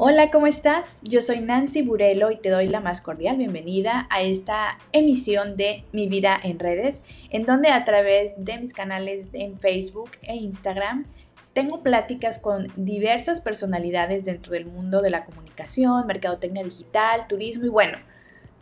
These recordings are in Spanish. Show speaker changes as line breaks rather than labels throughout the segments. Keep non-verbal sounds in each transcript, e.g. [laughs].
Hola, ¿cómo estás? Yo soy Nancy Burelo y te doy la más cordial bienvenida a esta emisión de Mi vida en redes, en donde a través de mis canales en Facebook e Instagram tengo pláticas con diversas personalidades dentro del mundo de la comunicación, mercadotecnia digital, turismo y bueno,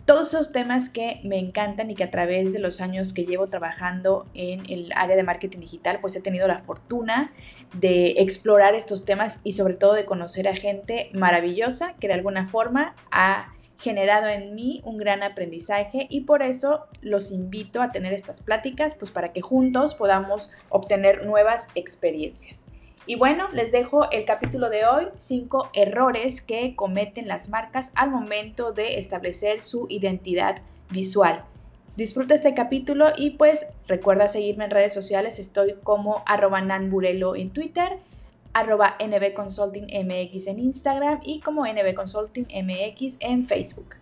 todos esos temas que me encantan y que a través de los años que llevo trabajando en el área de marketing digital, pues he tenido la fortuna de explorar estos temas y sobre todo de conocer a gente maravillosa que de alguna forma ha generado en mí un gran aprendizaje y por eso los invito a tener estas pláticas, pues para que juntos podamos obtener nuevas experiencias. Y bueno, les dejo el capítulo de hoy, cinco errores que cometen las marcas al momento de establecer su identidad visual. Disfruta este capítulo y pues recuerda seguirme en redes sociales, estoy como arroba nanburelo en Twitter, arroba nbconsultingmx en Instagram y como nbconsultingmx en Facebook.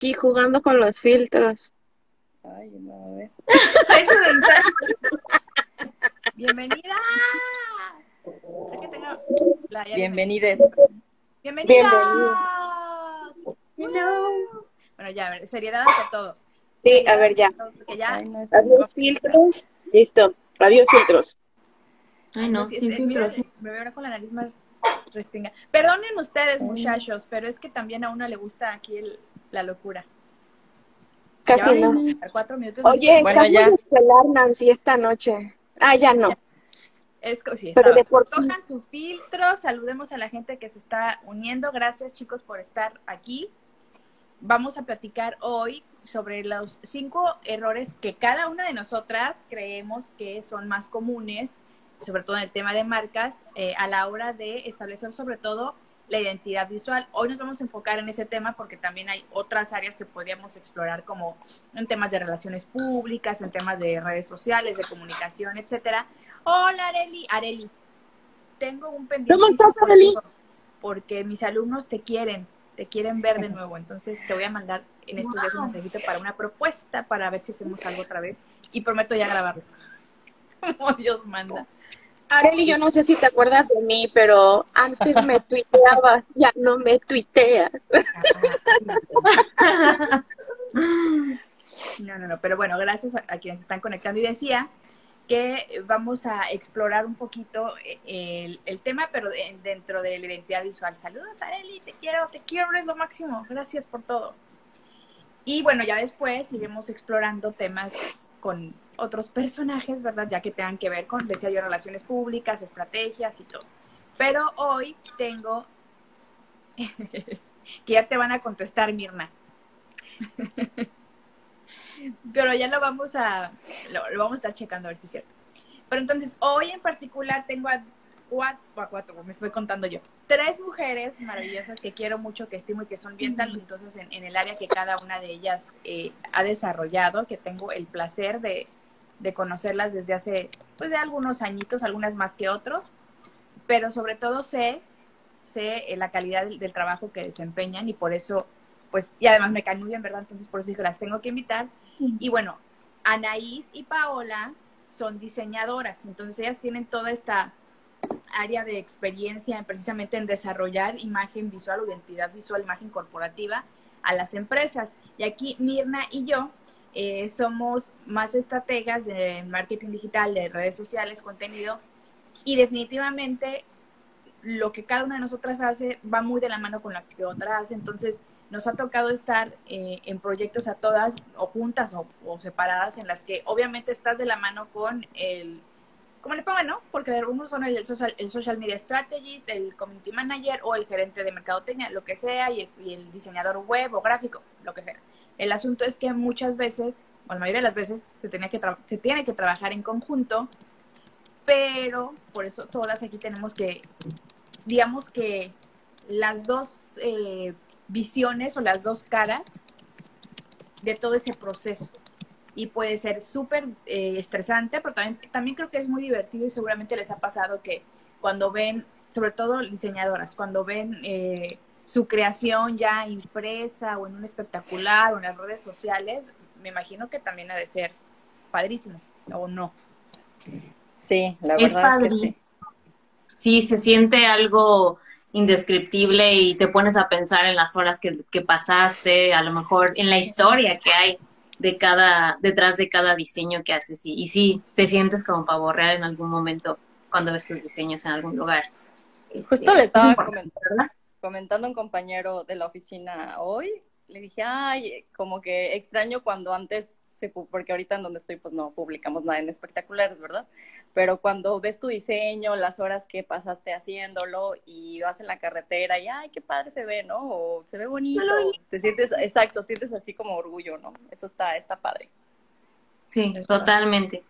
Y jugando con los filtros.
Ay, no, a ver. [laughs] Bienvenidas.
Bienvenides.
Bienvenidas. Bueno, ya, a ver, seriedad ante todo.
Sí, a ver, ya. Adiós filtros. Listo. Adiós filtros.
Ay, no, sin filtros.
me veo ahora con la nariz más restringida. Perdonen ustedes, muchachos, pero es que también a una le gusta aquí el, la locura.
Casi no.
Cuatro minutos
Oye, bueno, está ya. estelar, Nancy, esta noche. Ah, ya no.
Es sí,
Pero de por
Cojan su filtro, saludemos a la gente que se está uniendo. Gracias, chicos, por estar aquí. Vamos a platicar hoy sobre los cinco errores que cada una de nosotras creemos que son más comunes, sobre todo en el tema de marcas, eh, a la hora de establecer sobre todo la identidad visual. Hoy nos vamos a enfocar en ese tema porque también hay otras áreas que podríamos explorar como en temas de relaciones públicas, en temas de redes sociales, de comunicación, etcétera. Hola Areli, Areli, tengo un pendiente.
¿Cómo estás Areli?
Porque mis alumnos te quieren, te quieren ver de nuevo, entonces te voy a mandar en estos días un mensajito para una propuesta para ver si hacemos algo otra vez y prometo ya grabarlo. [laughs] Como Dios manda.
Areli, yo no sé si te acuerdas de mí, pero antes me tuiteabas, [laughs] ya no me tuiteas.
No, no, no, pero bueno, gracias a, quienes están conectando. Y decía que vamos a explorar un poquito el, tema, pero dentro de la identidad visual. Saludos, Areli, te quiero, te quiero, es lo máximo. Gracias por todo. Y bueno, ya después iremos explorando temas con otros personajes, ¿verdad? Ya que tengan que ver con, decía yo, relaciones públicas, estrategias y todo. Pero hoy tengo, [laughs] que ya te van a contestar, Mirna. [laughs] Pero ya lo vamos a, lo, vamos a estar checando a ver si es cierto. Pero entonces, hoy en particular tengo a cuatro, a cuatro, me estoy contando yo, tres mujeres maravillosas que quiero mucho, que estimo y que son bien talentosas en, en el área que cada una de ellas eh, ha desarrollado, que tengo el placer de, de conocerlas desde hace, pues, de algunos añitos, algunas más que otros, pero sobre todo sé, sé eh, la calidad del, trabajo que desempeñan y por eso, pues, y además me caen muy bien, ¿verdad? Entonces, por eso dije, las tengo que invitar. Y bueno, Anaís y Paola son diseñadoras, entonces ellas tienen toda esta área de experiencia precisamente en desarrollar imagen visual o identidad visual, imagen corporativa a las empresas. Y aquí Mirna y yo eh, somos más estrategas de marketing digital, de redes sociales, contenido, y definitivamente lo que cada una de nosotras hace va muy de la mano con lo que otra hace, entonces nos ha tocado estar eh, en proyectos a todas o juntas o, separadas en las que obviamente estás de la mano con el, ¿cómo le pongo, no? Porque algunos son el social, el social media strategist, el community manager o el gerente de mercadotecnia, lo que sea, y el diseñador web o gráfico, lo que sea. El asunto es que muchas veces, o la mayoría de las veces, se, tiene que trabajar en conjunto, pero por eso todas aquí tenemos que, digamos que las dos eh, visiones o las dos caras de todo ese proceso. Y puede ser súper eh, estresante, pero también, también creo que es muy divertido y seguramente les ha pasado que cuando ven, sobre todo diseñadoras, cuando ven eh, su creación ya impresa o en un espectacular o en las redes sociales, me imagino que también ha de ser padrísimo, o no.
Sí, la verdad es, que sí. sí se siente algo indescriptible y te pones a pensar en las horas que, que pasaste, a lo mejor en la historia que hay de cada, detrás de cada diseño que haces. Y, y sí, te sientes como pavo real en algún momento cuando ves tus diseños en algún lugar.
Justo este, le estaba comentando, comentando a un compañero de la oficina hoy, le dije, ay, como que extraño cuando antes porque ahorita en donde estoy pues no publicamos nada en espectaculares, ¿verdad? Pero cuando ves tu diseño, las horas que pasaste haciéndolo y vas en la carretera y ay, qué padre se ve, ¿no? O se ve bonito, te sientes, exacto, sientes así como orgullo, ¿no? Eso está, está padre.
Sí, totalmente.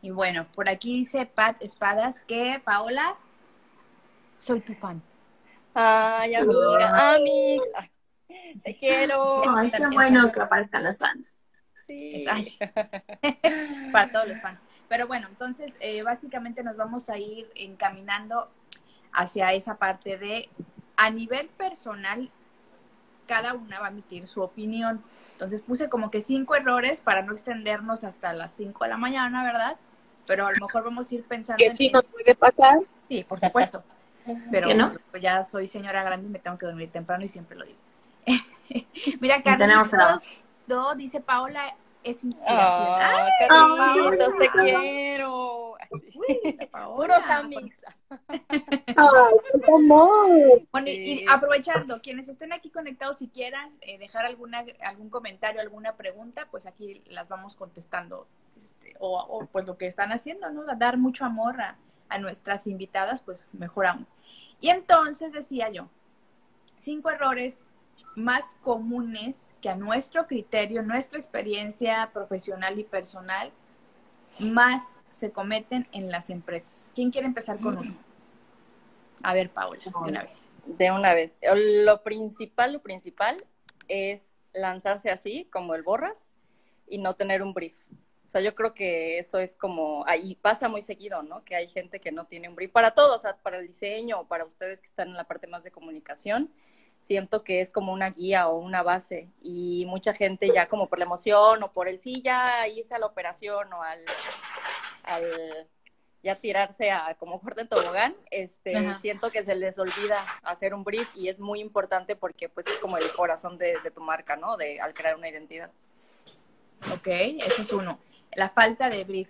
Y bueno, por aquí dice Pat Espadas que Paola, soy tu fan.
Ay, amiga, amigos, te quiero.
Ay, qué bueno que aparezcan los fans. [laughs]
Para todos los fans. Pero bueno, entonces eh, básicamente nos vamos a ir encaminando hacia esa parte de, a nivel personal, cada una va a emitir su opinión. Entonces puse como que cinco errores para no extendernos hasta las cinco de la mañana, ¿verdad? Pero a lo mejor vamos a ir pensando.
Que sí nos puede pasar.
Sí, por supuesto. Pero no? ya soy señora grande y me tengo que dormir temprano y siempre lo digo. [laughs] Mira, Carlitos, do, dice Paola, es inspiración.
¡Ay, Carlitos, te quiero! Puros amigos.
Bueno, y, aprovechando, quienes estén aquí conectados, si quieran eh, dejar alguna, algún comentario, alguna pregunta, pues aquí las vamos contestando. Este, o, pues lo que están haciendo, ¿no? Dar mucho amor a, a nuestras invitadas, pues mejor aún. Y entonces decía yo, cinco errores más comunes que a nuestro criterio, nuestra experiencia profesional y personal, más se cometen en las empresas. ¿Quién quiere empezar con uno? A ver, Paula, de una vez.
De una vez. Lo principal, lo principal es lanzarse así, como el borras, y no tener un brief. O sea, yo creo que eso es como, ahí pasa muy seguido, ¿no? Que hay gente que no tiene un brief para todos, o sea, para el diseño o para ustedes que están en la parte más de comunicación siento que es como una guía o una base y mucha gente ya como por la emoción o por el sí ya irse a la operación o al, al ya tirarse a como fuerte en tobogán, este, siento que se les olvida hacer un brief y es muy importante porque pues es como el corazón de, de tu marca, ¿no? De al crear una identidad.
Ok, eso es uno. La falta de brief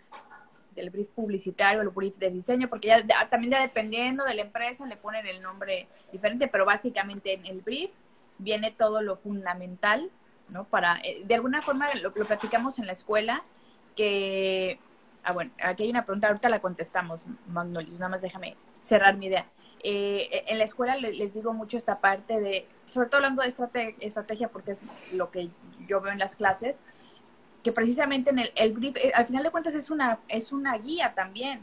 del brief publicitario, el brief de diseño, porque ya también ya dependiendo de la empresa le ponen el nombre diferente, pero básicamente en el brief viene todo lo fundamental, ¿no? Para, eh, de alguna forma lo, lo platicamos en la escuela, que, ah, bueno, aquí hay una pregunta, ahorita la contestamos, Magnolius, nada más déjame cerrar mi idea. Eh, en la escuela les, digo mucho esta parte de, sobre todo hablando de estrategia, porque es lo que yo veo en las clases, que precisamente en el, el brief, eh, al final de cuentas es una, es una guía también.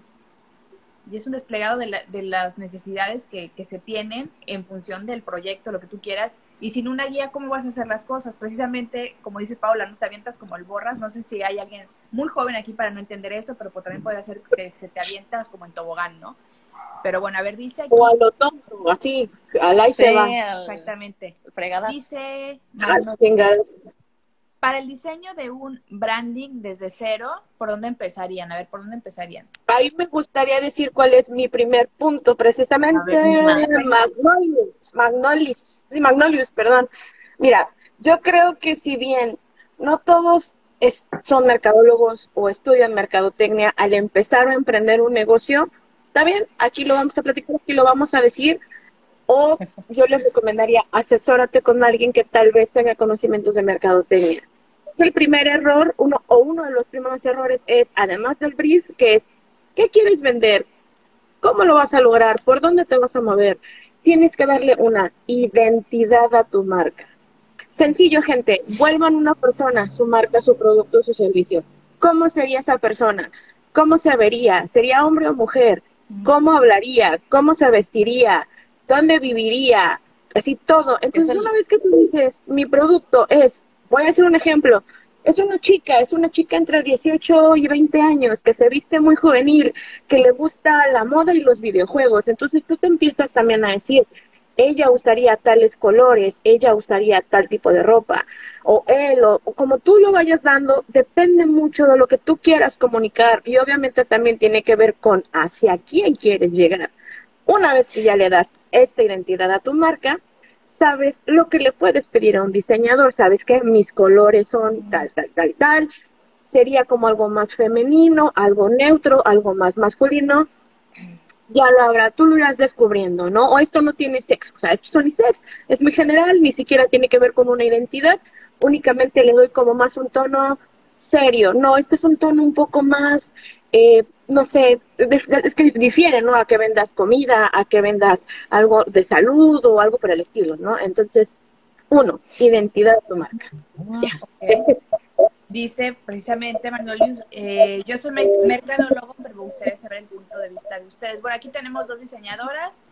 Y es un desplegado de, la, de las necesidades que, que, se tienen en función del proyecto, lo que tú quieras. Y sin una guía, ¿cómo vas a hacer las cosas? Precisamente, como dice Paula, no te avientas como el borras. No sé si hay alguien muy joven aquí para no entender esto, pero pues también puede ser que te, te avientas como en tobogán, ¿no? Pero bueno, a ver, dice aquí.
O a lo tonto, así, al ahí se va.
Exactamente.
Fregadas.
Dice.
Ah,
para el diseño de un branding desde cero, ¿por dónde empezarían? A ver, ¿por dónde empezarían?
Ahí me gustaría decir cuál es mi primer punto, precisamente Magnolius, Magnolius, sí, Magnolius, perdón. Mira, yo creo que si bien no todos son mercadólogos o estudian mercadotecnia al empezar a emprender un negocio, está bien, aquí lo vamos a platicar, aquí lo vamos a decir, o yo les recomendaría asesórate con alguien que tal vez tenga conocimientos de mercadotecnia el primer error, uno o uno de los primeros errores es, además del brief, que es, ¿qué quieres vender? ¿Cómo lo vas a lograr? ¿Por dónde te vas a mover? Tienes que darle una identidad a tu marca. Sencillo, gente, vuelvan una persona, su marca, su producto, su servicio. ¿Cómo sería esa persona? ¿Cómo se vería? ¿Sería hombre o mujer? ¿Cómo hablaría? ¿Cómo se vestiría? ¿Dónde viviría? Así todo. Entonces, una vez que tú dices, mi producto es Voy a hacer un ejemplo. Es una chica, es una chica entre 18 y 20 años que se viste muy juvenil, que le gusta la moda y los videojuegos. Entonces tú te empiezas también a decir, ella usaría tales colores, ella usaría tal tipo de ropa, o él, o, como tú lo vayas dando, depende mucho de lo que tú quieras comunicar y obviamente también tiene que ver con hacia quién quieres llegar. Una vez que ya le das esta identidad a tu marca, sabes lo que le puedes pedir a un diseñador, sabes que mis colores son tal, tal, tal, tal, sería como algo más femenino, algo neutro, algo más masculino, ya Laura, tú lo irás descubriendo, ¿no? O esto no tiene sexo, o sea, esto es unisex, es muy general, ni siquiera tiene que ver con una identidad, únicamente le doy como más un tono serio, no, este es un tono un poco más, eh, no sé, es que difiere, ¿no? A que vendas comida, a que vendas algo de salud o algo por el estilo, ¿no? Entonces, uno, identidad de tu marca.
Dice precisamente Magnolius, eh, yo soy mercadólogo, pero me gustaría saber el punto de vista de ustedes. Bueno, aquí tenemos dos diseñadoras,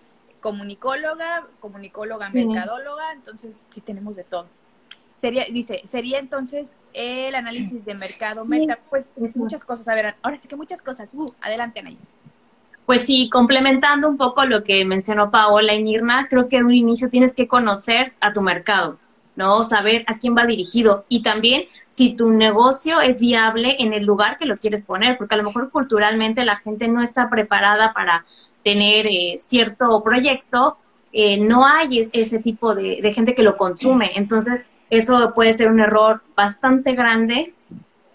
comunicóloga, comunicóloga, mercadóloga, entonces sí tenemos de todo. Sería, dice, sería entonces el análisis de mercado meta, pues muchas cosas, a ver, ahora sí que muchas cosas. Uh, adelante, Anaís.
Pues sí, complementando un poco lo que mencionó Paola y Nirna, creo que en un inicio tienes que conocer a tu mercado ¿no? Saber a quién va dirigido y también si tu negocio es viable en el lugar que lo quieres poner, porque a lo mejor culturalmente la gente no está preparada para tener eh, cierto proyecto, eh, no hay ese tipo de, de, gente que lo consume. Entonces, eso puede ser un error bastante grande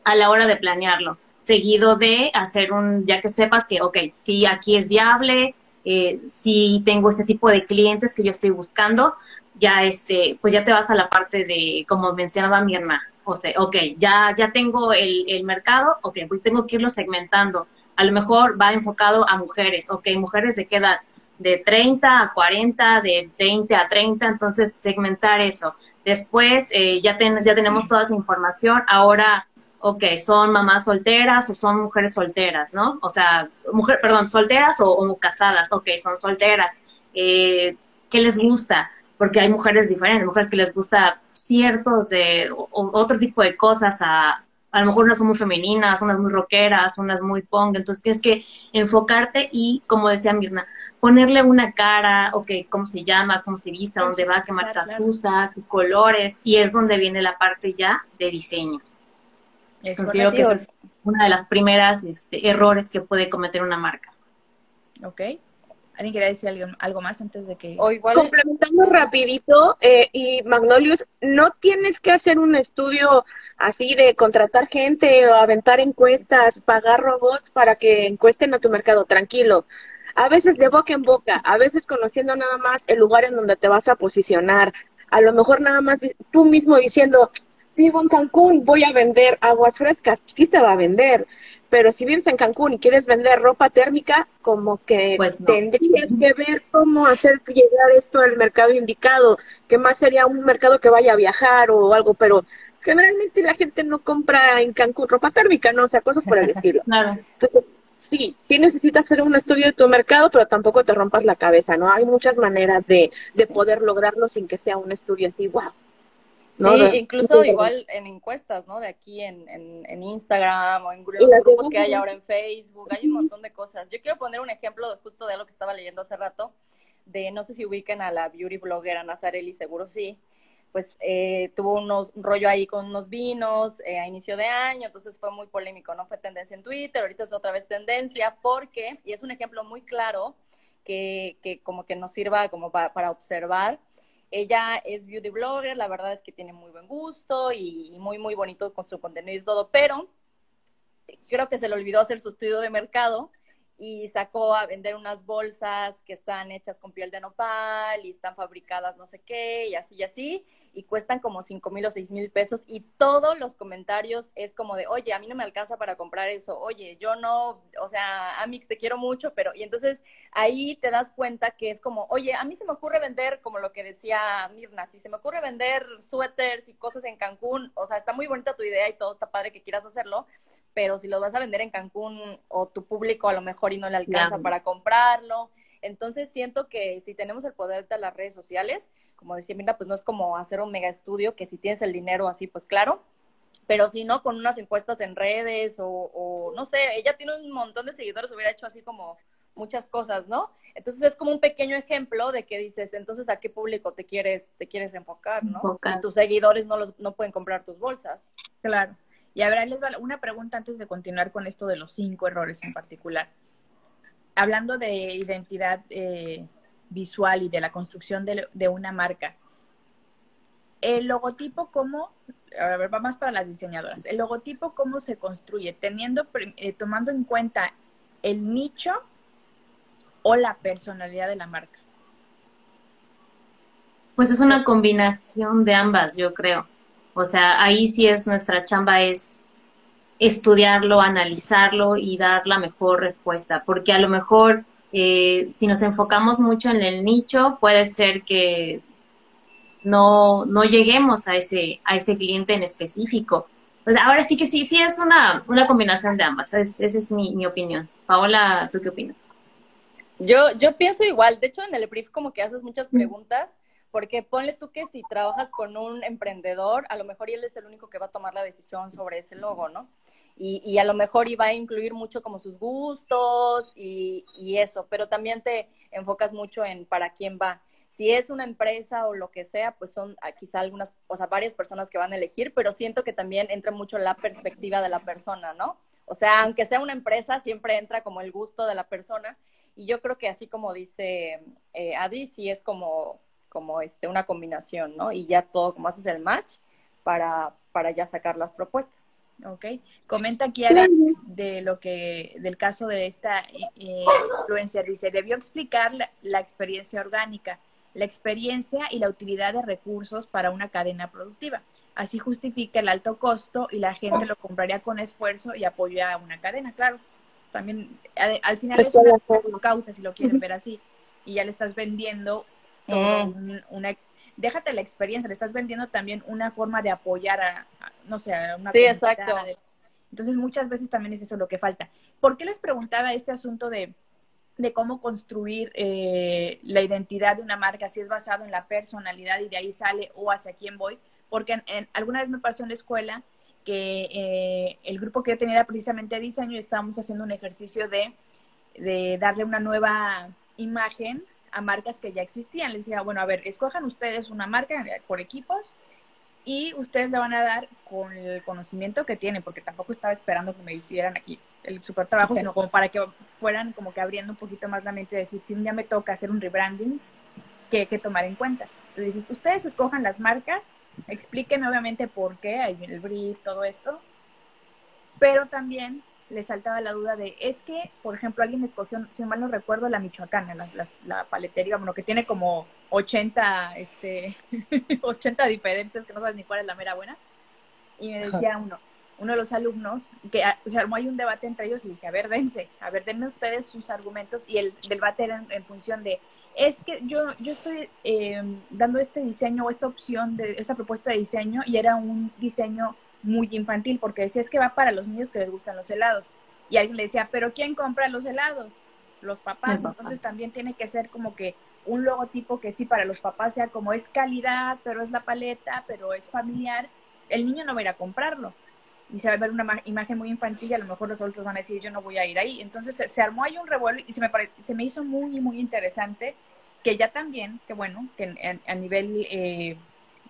a la hora de planearlo, seguido de hacer un, ya que sepas que, ok, sí, aquí es viable, eh, si tengo ese tipo de clientes que yo estoy buscando, ya este, pues ya te vas a la parte de, como mencionaba mi hermana, o sea, ok, ya, ya tengo el, el mercado, ok, pues tengo que irlo segmentando. A lo mejor va enfocado a mujeres, ok, mujeres de qué edad, de 30 a 40, de 20 a 30, entonces segmentar eso. Después eh, ya, ya tenemos toda esa información, ahora, ok, son mamás solteras o son mujeres solteras, ¿no? O sea, mujer, perdón, solteras o, o casadas, ok, son solteras. Eh, ¿Qué les gusta? porque hay mujeres diferentes, mujeres que les gusta ciertos de otro tipo de cosas a a lo mejor unas son muy femeninas, unas muy rockeras, unas muy punk, entonces tienes que enfocarte y, como decía Mirna, ponerle una cara, ok, cómo se llama, cómo se viste, dónde va, qué marcas usa, qué colores, y es donde viene la parte ya de diseño. Considero que esa es una de las primeras este, errores que puede cometer una marca.
Ok. ¿Alguien quería decir algo, más antes de que...?
Complementando rapidito, eh, y Magnolius, no tienes que hacer un estudio así de contratar gente o aventar encuestas, pagar robots para que encuesten a tu mercado, tranquilo. A veces de boca en boca, a veces conociendo nada más el lugar en donde te vas a posicionar, a lo mejor nada más tú mismo diciendo, vivo en Cancún, voy a vender aguas frescas, sí se va a vender, pero si vives en Cancún y quieres vender ropa térmica, como que pues tendrías que ver cómo hacer llegar esto al mercado indicado, que más sería un mercado que vaya a viajar o algo, pero generalmente la gente no compra en Cancún ropa térmica, ¿no? O sea, cosas por el [laughs] estilo. Entonces, sí, sí necesitas hacer un estudio de tu mercado, pero tampoco te rompas la cabeza, ¿no? Hay muchas maneras de, de poder lograrlo sin que sea un estudio así, wow,
Sí, incluso igual en encuestas, ¿no? De aquí en, en, Instagram o en grupos que hay ahora en Facebook, hay un montón de cosas. Yo quiero poner un ejemplo justo de algo que estaba leyendo hace rato, de no sé si ubiquen a la beauty blogger Nazarelli, seguro sí. Pues eh, tuvo unos, un rollo ahí con unos vinos eh, a inicio de año, entonces fue muy polémico, ¿no? Fue tendencia en Twitter, ahorita es otra vez tendencia, porque, y es un ejemplo muy claro que, que como que nos sirva como para, para observar, ella es beauty blogger, la verdad es que tiene muy buen gusto y, muy, muy bonito con su contenido y todo, pero creo que se le olvidó hacer su estudio de mercado y sacó a vender unas bolsas que están hechas con piel de nopal y están fabricadas no sé qué y así y así y cuestan como cinco mil o seis mil pesos y todos los comentarios es como de, oye, a mí no me alcanza para comprar eso, oye, yo no, o sea, Amix, te quiero mucho, pero, y entonces ahí te das cuenta que es como, oye, a mí se me ocurre vender, como lo que decía Mirna, si se me ocurre vender suéteres y cosas en Cancún, o sea, está muy bonita tu idea y todo está padre que quieras hacerlo, pero si lo vas a vender en Cancún o tu público a lo mejor y no le alcanza para comprarlo, entonces siento que si tenemos el poder de las redes sociales, como decía Mirna, pues no es como hacer un mega estudio que si tienes el dinero así, pues claro, pero si no, con unas encuestas en redes o, no sé, ella tiene un montón de seguidores, hubiera hecho así como muchas cosas, ¿no? Entonces es como un pequeño ejemplo de que dices, entonces a qué público te quieres, te quieres enfocar, ¿no? tus seguidores no los, no pueden comprar tus bolsas.
Claro. Y a ver, les va una pregunta antes de continuar con esto de los cinco errores en particular. Hablando de identidad eh, visual y de la construcción de, de, una marca, el logotipo, ¿cómo? A ver, va más para las diseñadoras. El logotipo, ¿cómo se construye? Teniendo, eh, tomando en cuenta el nicho o la personalidad de la marca.
Pues es una combinación de ambas, yo creo. O sea, ahí sí es nuestra chamba, es estudiarlo, analizarlo y dar la mejor respuesta, porque a lo mejor eh, si nos enfocamos mucho en el nicho, puede ser que no, no lleguemos a ese, a ese cliente en específico. Pues ahora sí que sí, sí es una, una combinación de ambas, esa es mi, mi opinión. Paola, ¿tú qué opinas?
Yo, yo pienso igual, de hecho en el brief como que haces muchas preguntas, porque ponle tú que si trabajas con un emprendedor, a lo mejor él es el único que va a tomar la decisión sobre ese logo, ¿no? Y, y a lo mejor iba a incluir mucho como sus gustos y, eso, pero también te enfocas mucho en para quién va si es una empresa o lo que sea, pues son ah, quizá algunas, o sea, varias personas que van a elegir, pero siento que también entra mucho la perspectiva de la persona, ¿no? O sea, aunque sea una empresa, siempre entra como el gusto de la persona. Y yo creo que así como dice eh, Adi, sí es como, como este, una combinación, ¿no? Y ya todo, como haces el match para, para ya sacar las propuestas.
Ok. Comenta aquí de lo que, del caso de esta eh, influencer. Dice, debió explicar la experiencia orgánica la experiencia y la utilidad de recursos para una cadena productiva. Así justifica el alto costo y la gente lo compraría con esfuerzo y apoya a una cadena, claro. También al final es una causa, si lo quieren ver así, y ya le estás vendiendo mm. una, déjate la experiencia, le estás vendiendo también una forma de apoyar a, no sé, a una
Sí, exacto.
Entonces muchas veces también es eso lo que falta. ¿Por qué les preguntaba este asunto de de cómo construir eh, la identidad de una marca, si es basado en la personalidad y de ahí sale o hacia quién voy, porque en, alguna vez me pasó en la escuela que eh, el grupo que yo tenía era precisamente diseño y estábamos haciendo un ejercicio de, de darle una nueva imagen a marcas que ya existían. Les decía, bueno, a ver, escojan ustedes una marca por equipos y ustedes le van a dar con el conocimiento que tienen, porque tampoco estaba esperando que me hicieran aquí el super trabajo, sino como para que fueran como que abriendo un poquito más la mente y decir, si un día me toca hacer un rebranding, ¿qué hay que tomar en cuenta? Entonces ustedes escojan las marcas, explíquenme obviamente por qué, ahí viene el brief, todo esto, pero también le saltaba la duda de, es que, por ejemplo, alguien escogió, si mal no recuerdo, la Michoacana, la, la, paletería, bueno, que tiene como 80, este, [laughs] 80 diferentes, que no sabes ni cuál es la mera buena. Y me decía uno, uno de los alumnos, que ah, se armó ahí un debate entre ellos y dije, a ver, dense, a ver, denme ustedes sus argumentos y el debate era en, función de, es que yo, yo estoy em, dando este diseño o esta opción, de esta propuesta de diseño y era un diseño muy infantil porque decía es que va para los niños que les gustan los helados. Y alguien le decía, pero ¿quién compra los helados? Los papás. Entonces también tiene que ser como que un logotipo que sí para los papás sea como es calidad, pero es la paleta, pero es familiar. El niño no va a ir a comprarlo y se va a ver una imagen muy infantil y a lo mejor los adultos van a decir yo no voy a ir ahí. Entonces se, armó ahí un revuelo y se me, se me hizo muy, muy interesante que ya también, que bueno, que a nivel eh,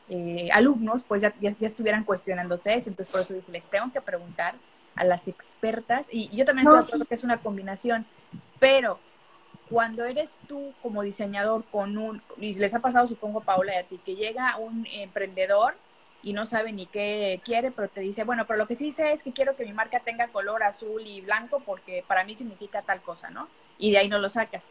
eh, alumnos pues ya, ya, estuvieran cuestionándose eso. Entonces por eso dije, les tengo que preguntar a las expertas y, yo también no, estoy que es una combinación, pero cuando eres tú como diseñador con un, y les ha pasado supongo Paula y a ti, que llega un emprendedor y no sabe ni qué quiere, pero te dice, bueno, pero lo que sí sé es que quiero que mi marca tenga color azul y blanco porque para mí significa tal cosa, ¿no? Y de ahí no lo sacas.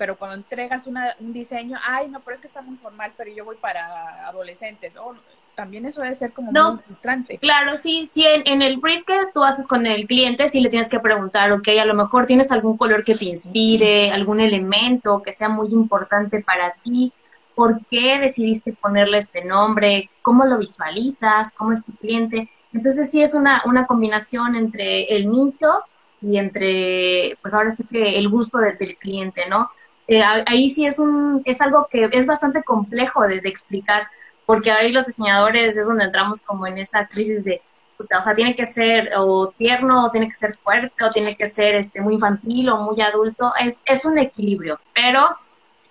Pero cuando entregas una, un diseño, ay, no, pero es que está muy formal, pero yo voy para adolescentes. Oh, también eso debe ser como muy frustrante.
Claro, sí, sí, en, en, el brief que tú haces con el cliente, sí le tienes que preguntar, ok, a lo mejor tienes algún color que te inspire, algún elemento que sea muy importante para ti, por qué decidiste ponerle este nombre, cómo lo visualizas, cómo es tu cliente. Entonces sí es una, una combinación entre el nicho y entre, pues ahora sí que el gusto del cliente, ¿no? Eh, ahí sí es, un, es algo que es bastante complejo de, explicar, porque ahí los diseñadores es donde entramos como en esa crisis de, o sea, tiene que ser o tierno, o tiene que ser fuerte, o tiene que ser este, muy infantil o muy adulto, es, es un equilibrio, pero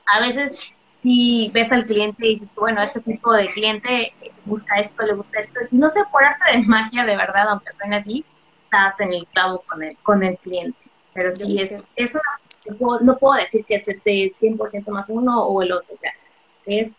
a veces si ves al cliente y dices, bueno, este tipo de cliente busca esto, le gusta esto, y no sé, por arte de magia, de verdad, aunque suene así, estás en el clavo con el, con el cliente. Pero sí, es, es una no puedo decir que es de 100% más uno o el otro, o sea, es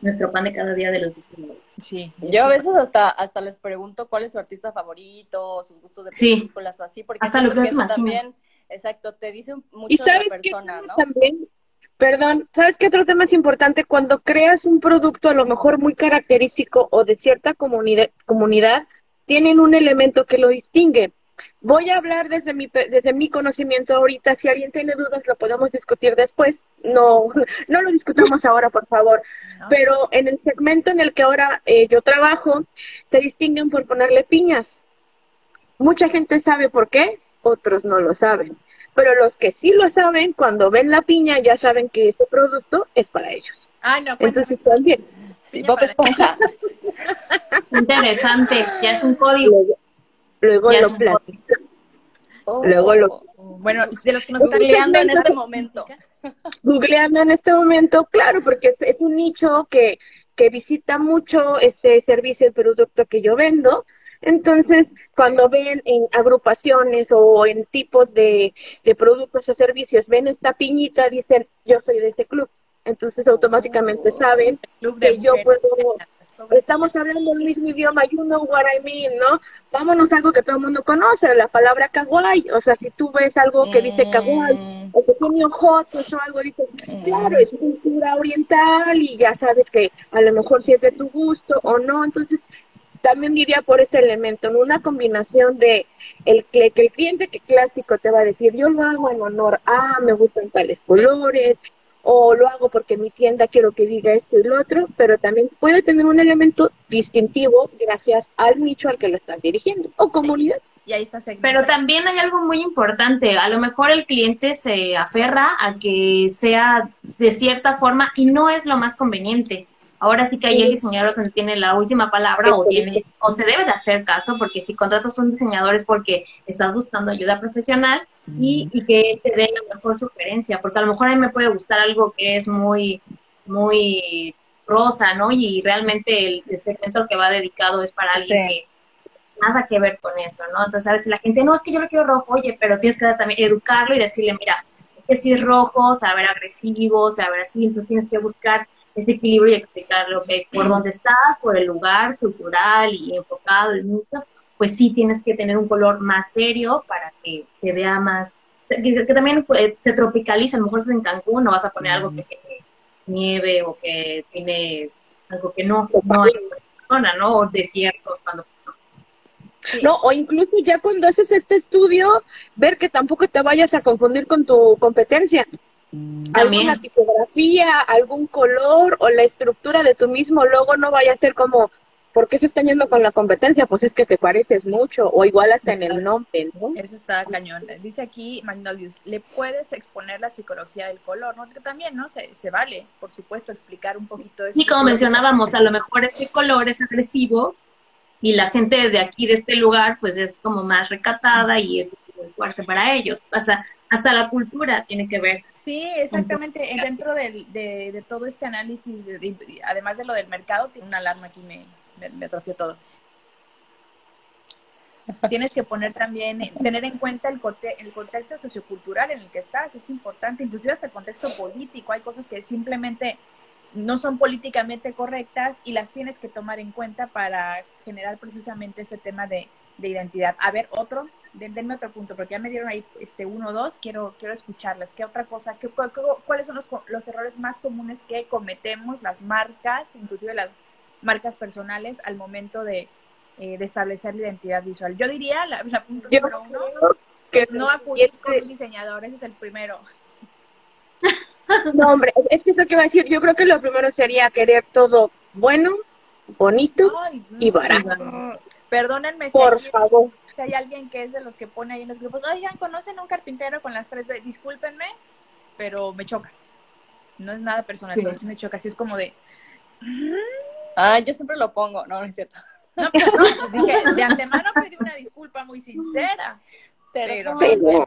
nuestro pan de cada día de los diseñadores.
Sí. Yo a veces hasta hasta les pregunto cuál es su artista favorito, sus gustos de películas o así, porque
hasta lo que
también, exacto, te dice mucho de la persona, ¿no?
También, perdón, ¿sabes qué otro tema es importante? Cuando creas un producto a lo mejor muy característico o de cierta comunidad, comunidad tienen un elemento que lo distingue. Voy a hablar desde mi, desde mi conocimiento ahorita. Si alguien tiene dudas, lo podemos discutir después. No, [laughs] no lo discutamos ahora, por favor. Pero en el segmento en el que ahora eh, yo trabajo, se distinguen por ponerle piñas. Mucha gente sabe por qué, otros no lo saben. Pero los que sí lo saben, cuando ven la piña, ya saben que ese producto es para ellos.
Ah, no,
Entonces, también.
Sí, Bob Esponja. [laughs]
Interesante, ya es un código.
Luego lo Luego lo...
Oh, bueno, de los que nos están googleando en este momento. [laughs]
Googleando en este momento, claro, porque es, es un nicho que, que visita mucho este servicio y producto que yo vendo. Entonces, cuando ven en agrupaciones o en tipos de, de, productos o servicios, ven esta piñita, dicen, yo soy de ese club. Entonces, automáticamente saben que yo puedo estamos hablando el mismo idioma, you know what I mean, ¿no? Vámonos a algo que todo el mundo conoce, la palabra kawaii, o sea, si tú ves algo que dice kawaii, mm. o que tiene ojotos o algo, dices, claro, es cultura oriental y ya sabes que a lo mejor si es de tu gusto o no, entonces también diría por ese elemento, en una combinación de el que, que el cliente que clásico te va a decir, yo lo hago en honor a, me gustan tales colores, o lo hago porque mi tienda quiero que diga esto y lo otro, pero también puede tener un elemento distintivo gracias al nicho al que lo estás dirigiendo o comunidad.
Y ahí está
Pero también hay algo muy importante, a lo mejor el cliente se aferra a que sea de cierta forma y no es lo más conveniente. Ahora sí que ahí el diseñador se tiene la última palabra o tiene o se debe de hacer caso porque si contratas a un diseñador es porque estás buscando ayuda profesional y, y que te dé la mejor sugerencia, porque a lo mejor a mí me puede gustar algo que es muy, muy rosa, ¿no? Y realmente el, segmento al que va dedicado es para alguien que nada que ver con eso, ¿no? Entonces, a veces la gente, no, es que yo lo quiero rojo, oye, pero tienes que también educarlo y decirle, mira, que si es rojo, saber agresivo, saber así, entonces tienes que buscar ese equilibrio y explicarle, ok, por dónde estás, por el lugar cultural y enfocado el mucho, pues sí tienes que tener un color más serio para que te vea más, que, también eh, se tropicaliza, a lo mejor es en Cancún, no vas a poner algo que tiene nieve o que tiene algo que no, no hay zona, ¿no? O desiertos cuando
No, o incluso ya cuando haces este estudio, ver que tampoco te vayas a confundir con tu competencia. Alguna tipografía, algún color o la estructura de tu mismo logo no vaya a ser como ¿por qué se están yendo con la competencia? Pues es que te pareces mucho, o igual hasta en el nombre, ¿no?
Eso está cañón. Dice aquí Magnolius, le puedes exponer la psicología del color, ¿no? Que también, ¿no? Se, se vale, por supuesto, explicar un poquito eso.
Y como mencionábamos, a lo mejor este color es agresivo y la gente de aquí, de este lugar, pues es como más recatada y es muy fuerte para ellos. O sea, hasta la cultura tiene que ver.
Sí, exactamente. Dentro de, de, todo este análisis, además de lo del mercado, tiene una alarma aquí me, me, atrofió todo. [laughs] Tienes que poner también, tener en cuenta el, el contexto sociocultural en el que estás, es importante, inclusive hasta el contexto político, hay cosas que simplemente no son políticamente correctas y las tienes que tomar en cuenta para generar precisamente ese tema de, identidad. A ver, otro, denme otro punto, porque ya me dieron ahí este uno o dos, quiero, quiero escucharlas. ¿Qué otra cosa? ¿Qué, ¿Cuáles son los, los errores más comunes que cometemos las marcas, inclusive las marcas personales al momento de, eh, de establecer la identidad visual. Yo diría, la, punto número uno, que no acudir con un diseñador, ese es el primero.
No, hombre, es que eso que iba a decir, yo creo que lo primero sería querer todo bueno, bonito y barato.
Perdónenme
Por favor.
Si hay alguien que es de los que pone ahí en los grupos, oigan, ¿conocen un carpintero con las tres B? Discúlpenme, pero me choca. No es nada personal, pero sí me choca. Así es como de,
Ah, yo siempre lo pongo. No, no es cierto.
No, pero no, pues dije, de antemano pedí una disculpa muy sincera. Pero, no,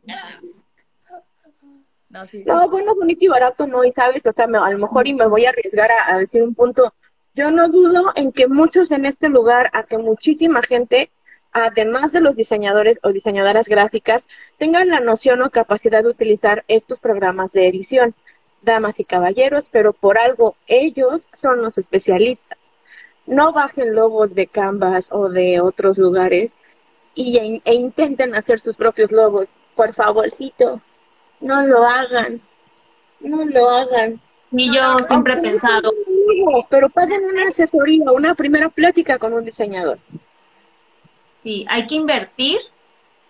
no, sí, no, bueno, bonito y barato no, y sabes, o sea, a lo mejor y me voy a arriesgar a, decir un punto. Yo no dudo en que muchos en este lugar, a que muchísima gente además de los diseñadores o diseñadoras gráficas, tengan la noción o capacidad de utilizar estos programas de edición. Damas y caballeros, pero por algo ellos son los especialistas. No bajen logos de Canvas o de otros lugares y, e intenten hacer sus propios logos. Por favorcito, no lo hagan. No lo hagan.
Ni yo siempre he pensado.
Pero paguen una asesoría, una primera plática con un diseñador.
Sí, hay que invertir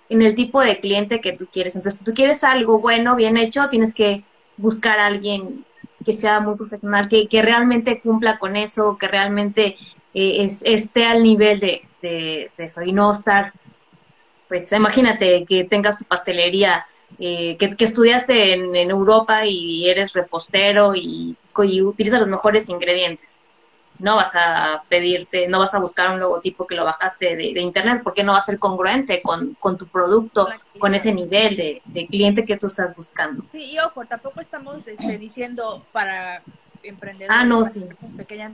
en el tipo de cliente que tú quieres. Entonces, si tú quieres algo bueno, bien hecho, tienes que buscar a alguien que sea muy profesional, que, que realmente cumpla con eso, que realmente eh, esté al nivel de, de, eso y no estar, pues imagínate que tengas tu pastelería eh, que, estudiaste en, Europa y eres repostero y, y utilizas los mejores ingredientes. No vas a pedirte, no vas a buscar un logotipo que lo bajaste de, internet porque no va a ser congruente con, tu producto, con ese nivel de, cliente que tú estás buscando.
Sí, y ojo, tampoco estamos este, diciendo para emprendedores
ah, no, sí.
pequeñas,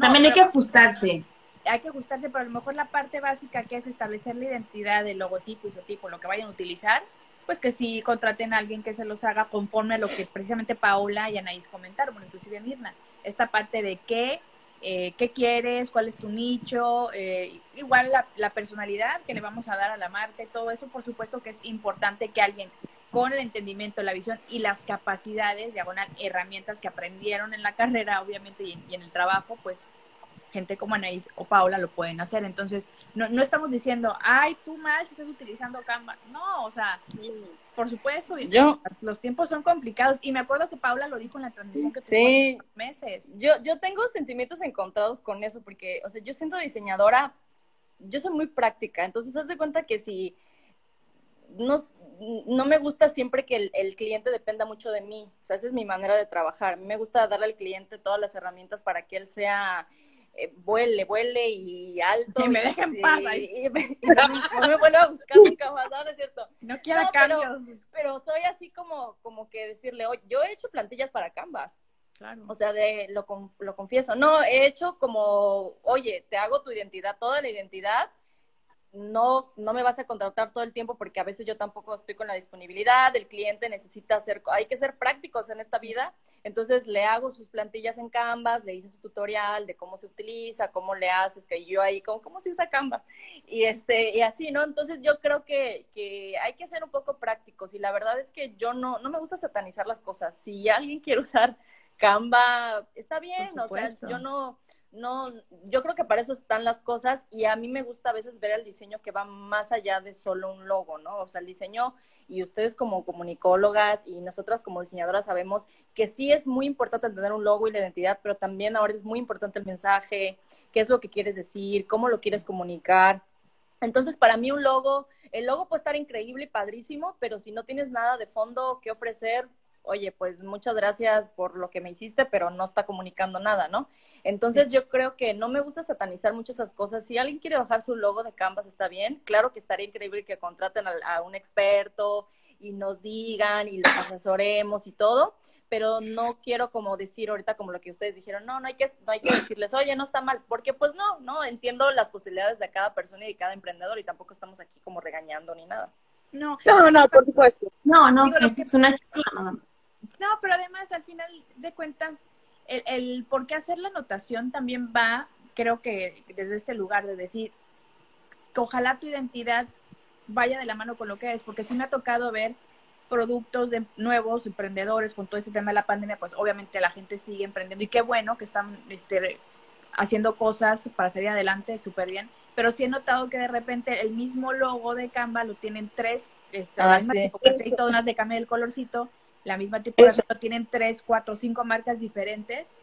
También hay que ajustarse.
hay que ajustarse, pero a lo mejor la parte básica que es establecer la identidad del logotipo, isotipo, lo que vayan a utilizar, pues que sí contraten a alguien que se los haga conforme a lo que precisamente Paola y Anaís comentaron, bueno, inclusive Mirna, esta parte de qué, eh, qué quieres, cuál es tu nicho, eh, igual la, personalidad que le vamos a dar a la marca y todo eso, por supuesto que es importante que alguien con el entendimiento, la visión y las capacidades, diagonal, herramientas que aprendieron en la carrera, obviamente, y en el trabajo, pues gente como Anaís o Paula lo pueden hacer. Entonces, no, no estamos diciendo, ay, tú mal si estás utilizando Canva. No, o sea, por supuesto, los tiempos son complicados. Y me acuerdo que Paula lo dijo en la transmisión que
sí. meses. Yo, yo tengo sentimientos encontrados con eso, porque, o sea, yo siento diseñadora, yo soy muy práctica, entonces haz de cuenta que si no, no me gusta siempre que el, el, cliente dependa mucho de mí. O sea, esa es mi manera de trabajar. Me gusta darle al cliente todas las herramientas para que él sea eh, vuele, vuele y alto.
Y me dejen [laughs] paz.
Y, no, me vuelva a buscar nunca [laughs] más, ¿no? es cierto?
No quiero cambios.
Pero, soy así como, como que decirle, oye, yo he hecho plantillas para Canvas. Claro. O sea, de, lo, lo confieso. No, he hecho como, oye, te hago tu identidad, toda la identidad, no, no me vas a contratar todo el tiempo porque a veces yo tampoco estoy con la disponibilidad, el cliente necesita hacer, hay que ser prácticos en esta vida, entonces le hago sus plantillas en Canvas, le hice su tutorial de cómo se utiliza, cómo le haces, que yo ahí, cómo, cómo se usa Canvas, y este, y así, ¿no? Entonces yo creo que, que hay que ser un poco prácticos, y la verdad es que yo no, no me gusta satanizar las cosas, si alguien quiere usar Canva, está bien, o sea, yo no, no, yo creo que para eso están las cosas y a mí me gusta a veces ver el diseño que va más allá de solo un logo, ¿no? O sea, el diseño y ustedes como comunicólogas y nosotras como diseñadoras sabemos que sí es muy importante tener un logo y la identidad, pero también ahora es muy importante el mensaje, qué es lo que quieres decir, cómo lo quieres comunicar. Entonces, para mí un logo, el logo puede estar increíble y padrísimo, pero si no tienes nada de fondo que ofrecer, oye, pues muchas gracias por lo que me hiciste, pero no está comunicando nada, ¿no? Entonces yo creo que no me gusta satanizar mucho esas cosas. Si alguien quiere bajar su logo de Canvas, está bien. Claro que estaría increíble que contraten a, un experto y nos digan y los asesoremos y todo, pero no quiero como decir ahorita como lo que ustedes dijeron, no, no hay que, no hay que decirles, oye, no está mal, porque pues no, no, entiendo las posibilidades de cada persona y de cada emprendedor y tampoco estamos aquí como regañando ni nada.
No, no, no, por supuesto.
No, no, es una
No, pero además al final de cuentas el, el por qué hacer la anotación también va, creo que desde este lugar de decir que ojalá tu identidad vaya de la mano con lo que es, porque sí me ha tocado ver productos de nuevos emprendedores con todo este tema de la pandemia, pues obviamente la gente sigue emprendiendo y qué bueno que están este, haciendo cosas para salir adelante súper bien, pero sí he notado que de repente el mismo logo de Canva lo tienen tres, este, ah, y todas de cambia el colorcito, la misma tipografía, tienen tres, cuatro, cinco marcas diferentes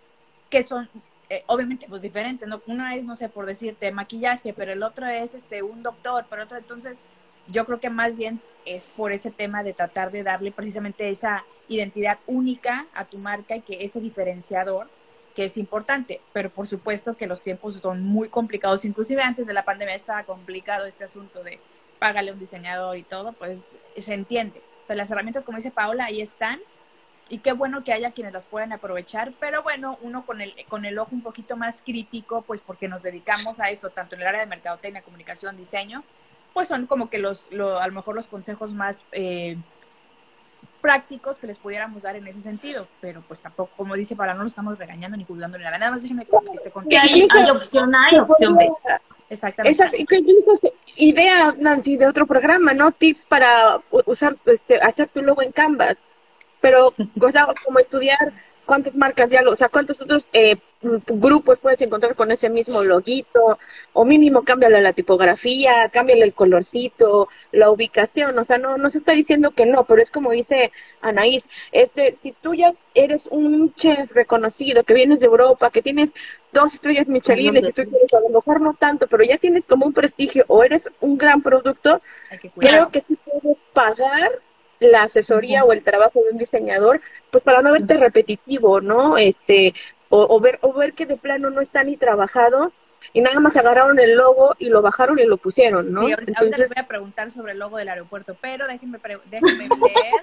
que son eh, obviamente pues diferentes, ¿no? Una es, no sé, por decirte, maquillaje, pero el otro es este un doctor, pero otro entonces yo creo que más bien es por ese tema de tratar de darle precisamente esa identidad única a tu marca y que ese diferenciador que es importante, pero por supuesto que los tiempos son muy complicados, inclusive antes de la pandemia estaba complicado este asunto de págale un diseñador y todo, pues se entiende. O sea, las herramientas, como dice Paola, ahí están, y qué bueno que haya quienes las puedan aprovechar, pero bueno, uno con el, con el ojo un poquito más crítico, pues porque nos dedicamos a esto, tanto en el área de mercadotecnia, comunicación, diseño, pues son como que los, lo, a lo mejor los consejos más eh, prácticos que les pudiéramos dar en ese sentido, pero pues tampoco, como dice, para no lo estamos regañando ni juzgando ni nada, nada más déjenme
que con hay, hay opción A y opción B.
Exactamente. Idea, Nancy, de otro programa, ¿no? Tips para usar, este, hacer tu logo en Canvas pero [laughs] cosa como estudiar cuántas marcas ya lo, o sea, cuántos otros eh, grupos puedes encontrar con ese mismo loguito, o mínimo cámbiale la tipografía, cámbiale el colorcito, la ubicación, o sea, no, no se está diciendo que no, pero es como dice Anaís, este, si tú ya eres un chef reconocido, que vienes de Europa, que tienes dos estrellas Michelin, y tú quieres, a lo mejor no tanto, pero ya tienes como un prestigio, o eres un gran producto, creo que sí puedes pagar la asesoría o el trabajo de un diseñador, pues para no verte repetitivo, ¿no? Este, o, ver, o ver que de plano no está ni trabajado y nada más agarraron el logo y lo bajaron y lo pusieron, ¿no?
Sí, ahorita, les voy a preguntar sobre el logo del aeropuerto, pero déjenme, déjenme leer.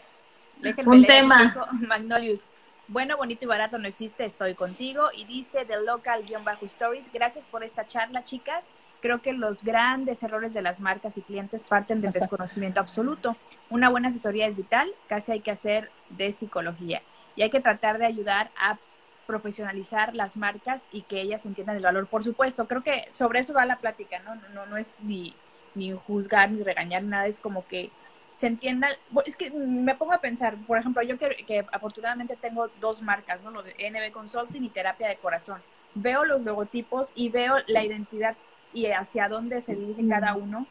[laughs] déjenme
Un tema.
Magnolius. Bueno, bonito y barato no existe, estoy contigo. Y dice The Local-Stories. Gracias por esta charla, chicas. Creo que los grandes errores de las marcas y clientes parten del desconocimiento absoluto. Una buena asesoría es vital, casi hay que hacer de psicología y hay que tratar de ayudar a profesionalizar las marcas y que ellas entiendan el valor. Por supuesto, creo que sobre eso va la plática, ¿no? No, no es ni, ni juzgar ni regañar nada, es como que se entienda, es que me pongo a pensar, por ejemplo, yo que, que afortunadamente tengo dos marcas, ¿no? Lo de NB Consulting y Terapia de Corazón. Veo los logotipos y veo la identidad y hacia dónde se dirige cada uno.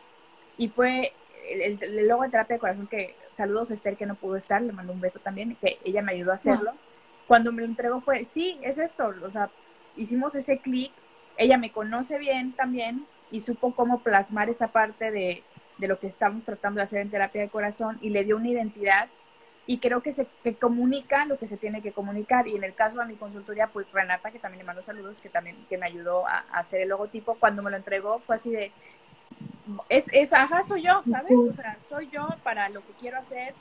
Y fue el, el, logo de terapia de corazón que, saludos a Esther que no pudo estar, le mando un beso también, que ella me ayudó a hacerlo. Cuando me lo entregó fue, sí, es esto, o sea, hicimos ese clic, ella me conoce bien también y supo cómo plasmar esa parte de, de lo que estamos tratando de hacer en terapia de corazón y le dio una identidad y creo que se que comunica lo que se tiene que comunicar. Y en el caso de mi consultoría pues Renata que también le mando saludos que también que me ayudó a, hacer el logotipo cuando me lo entregó fue así de es, es ajá soy yo sabes o sea soy yo para lo que quiero hacer.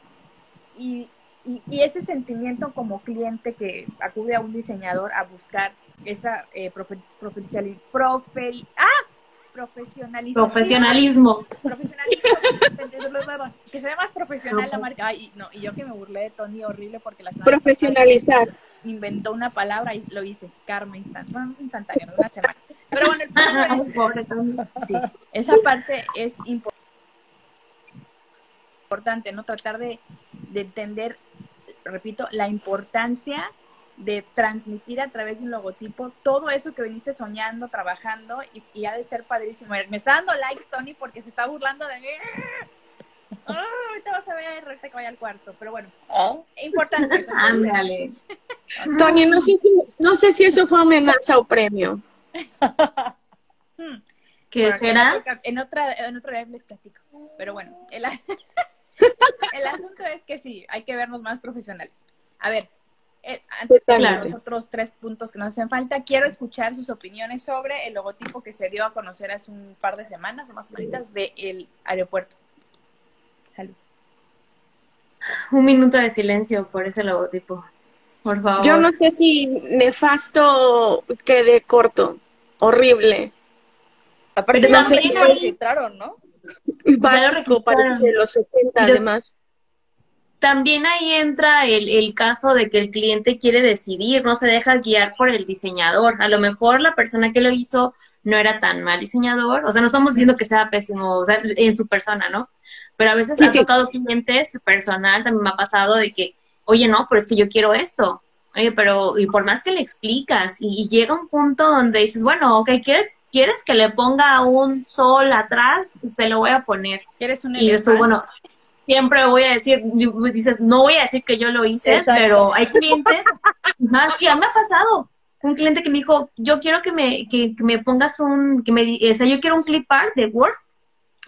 Y, y, ese sentimiento como cliente que acude a un diseñador a buscar esa eh, profe, ah
profesionalismo. Profesionalismo.
Profesionalismo. que sea más profesional la marca. Ay, no, y yo que me burlé de Tony horrible porque la semana
Profesionalizar.
inventó una palabra y lo hice. Karma instantáneo, instantáneo, una semana. Pero bueno, el punto es, [laughs] sí, esa parte es importante, ¿no? Tratar de, de entender, repito, la importancia de transmitir a través de un logotipo todo eso que viniste soñando, trabajando y, ha de ser padrísimo. Me está dando likes, Tony, porque se está burlando de mí. [laughs] Oh, ahorita vas a ver, ahorita que vaya al cuarto, pero bueno, ¿Ah? importante eso. [laughs]
Tony, no sé, si, no sé si eso fue amenaza o premio.
Hmm. ¿Qué será?
En otra, en otra les platico. Pero bueno, el, [laughs] el asunto es que sí, hay que vernos más profesionales. A ver, eh, antes de los otros tres puntos que nos hacen falta, quiero escuchar sus opiniones sobre el logotipo que se dio a conocer hace un par de semanas o más semanitas del aeropuerto. Salud.
Un minuto de silencio por ese logotipo, por favor.
Yo no sé si nefasto quede corto, horrible.
Aparte, no sé si lo registraron, ¿no?
Básico, parece los 70 además
también ahí entra el, el, caso de que el cliente quiere decidir, no se deja guiar por el diseñador. A lo mejor la persona que lo hizo no era tan mal diseñador, o sea, no estamos diciendo que sea pésimo en su persona, ¿no? Pero a veces ha tocado clientes personal, también me ha pasado de que, oye, no, pero es que yo quiero esto. Oye, pero, y por más que le explicas, y, llega un punto donde dices, bueno, ok, ¿quieres, ¿quieres que le ponga un sol atrás? Se lo voy a poner.
¿Quieres un
y esto, bueno, siempre voy a decir, dices, no voy a decir que yo lo hice, pero hay clientes, más sí, me ha pasado. Un cliente que me dijo, yo quiero que me, que, me pongas un, que me, o sea, yo quiero un clip art de Word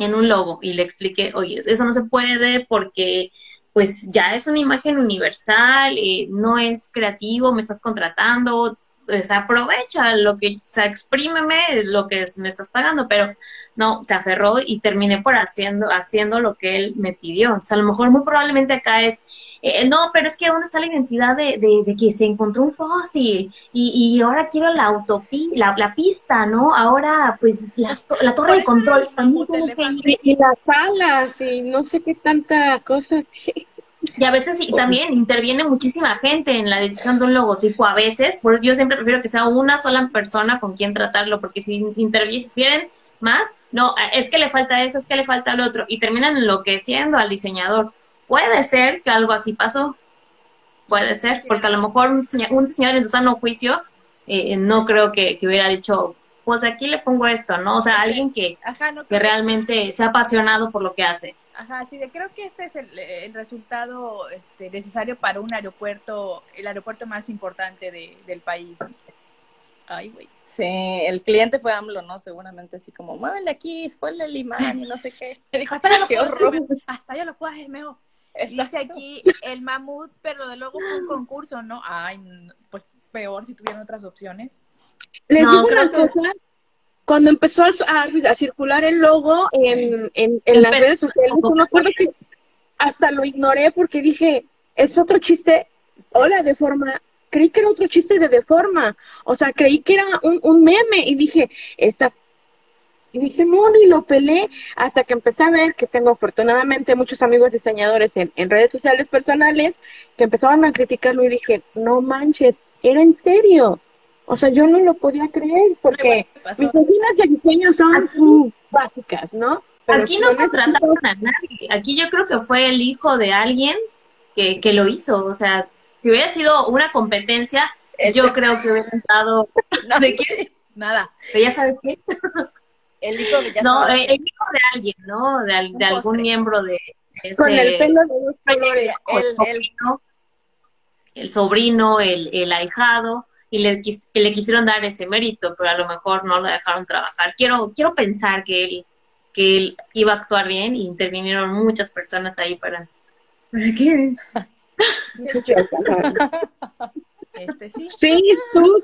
en un logo. Y le expliqué, oye, eso no se puede porque pues ya es una imagen universal, eh, no es creativo, me estás contratando, pues aprovecha lo que, o sea, exprímeme lo que me estás pagando, pero no, se aferró y terminé por haciendo, haciendo lo que él me pidió. O sea, a lo mejor muy probablemente acá es, eh, no, pero es que ¿dónde está la identidad de, de, que se encontró un fósil? Y, y ahora quiero la autopista, la, pista, ¿no? Ahora, pues, la, torre de control también
Y las alas y no sé qué tanta cosa [laughs]
y a veces y también interviene muchísima gente en la decisión de un logotipo a veces, por eso yo siempre prefiero que sea una sola persona con quien tratarlo, porque si intervienen más, no, es que le falta eso, es que le falta lo otro, y terminan enloqueciendo al diseñador. Puede ser que algo así pasó, puede ser, porque a lo mejor un, diseñador en su sano juicio eh, no creo que, hubiera dicho, pues aquí le pongo esto, ¿no? O sea, alguien que, que realmente sea apasionado por lo que hace.
Ajá, sí, creo que este es el, resultado este, necesario para un aeropuerto, el aeropuerto más importante de, del país.
Ay, güey. Sí, el cliente fue AMLO, ¿no? Seguramente así como, muévele aquí, ponle el imán y no sé qué.
Le [laughs] dijo, hasta ya lo puedo hasta ya lo puedo hacer mejor. Dice aquí el mamut, pero de luego fue un concurso, ¿no? Ay, pues peor si tuvieran otras opciones.
Les digo una cosa, cuando empezó a, circular el logo en, en, las redes sociales, me acuerdo que hasta lo ignoré porque dije, es otro chiste, hola, de forma, creí que era otro chiste de deforma, o sea, creí que era un, un meme y dije, estás y dije, no, ni lo pelé, hasta que empecé a ver que tengo afortunadamente muchos amigos diseñadores en, en redes sociales personales que empezaban a criticarlo y dije, no manches, era en serio. O sea, yo no lo podía creer porque mis oficinas de diseño son básicas, ¿no?
aquí no contrataron a nadie. Aquí yo creo que fue el hijo de alguien que, que lo hizo. O sea, si hubiera sido una competencia, yo creo que hubiera estado... [laughs]
¿De qué? Nada.
Pero ya sabes qué.
El hijo de
No, el, hijo de alguien, ¿no? De, de algún miembro de
ese... Con el pelo de los colores.
El, el, el, sobrino, el, el ahijado y le, le quisieron dar ese mérito, pero a lo mejor no lo dejaron trabajar. Quiero, quiero pensar que él, que él iba a actuar bien y intervinieron muchas personas ahí para... ¿Para qué? [laughs]
este sí.
Sí, tú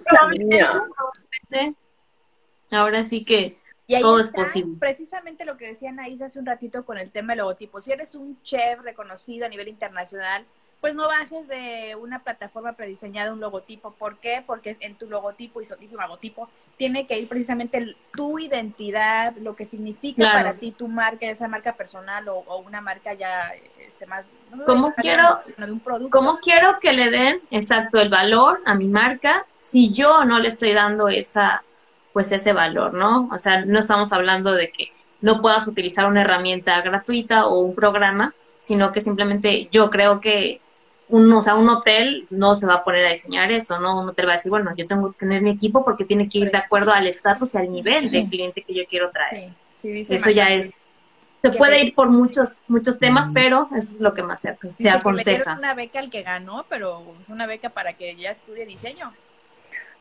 Ahora sí que todo es posible.
Precisamente lo que decía Anaís hace un ratito con el tema del logotipo. Si eres un chef reconocido a nivel internacional, pues no bajes de una plataforma prediseñada un logotipo. ¿Por qué? Porque en tu logotipo y su logotipo tiene que ir precisamente tu identidad, lo que significa para ti tu marca, esa marca personal o, una marca ya este más
¿Cómo quiero de un producto. ¿Cómo quiero que le den exacto el valor a mi marca si yo no le estoy dando esa pues ese valor, ¿no? O sea, no estamos hablando de que no puedas utilizar una herramienta gratuita o un programa, sino que simplemente yo creo que un, o sea, un hotel no se va a poner a diseñar eso, ¿no? Un hotel va a decir, bueno, yo tengo que tener mi equipo porque tiene que ir de acuerdo al estatus y al nivel del cliente que yo quiero traer. eso ya es. Se puede ir por muchos muchos temas, pero eso es lo que más se, se aconseja.
una beca al que ganó, pero es una beca para que ya estudie diseño.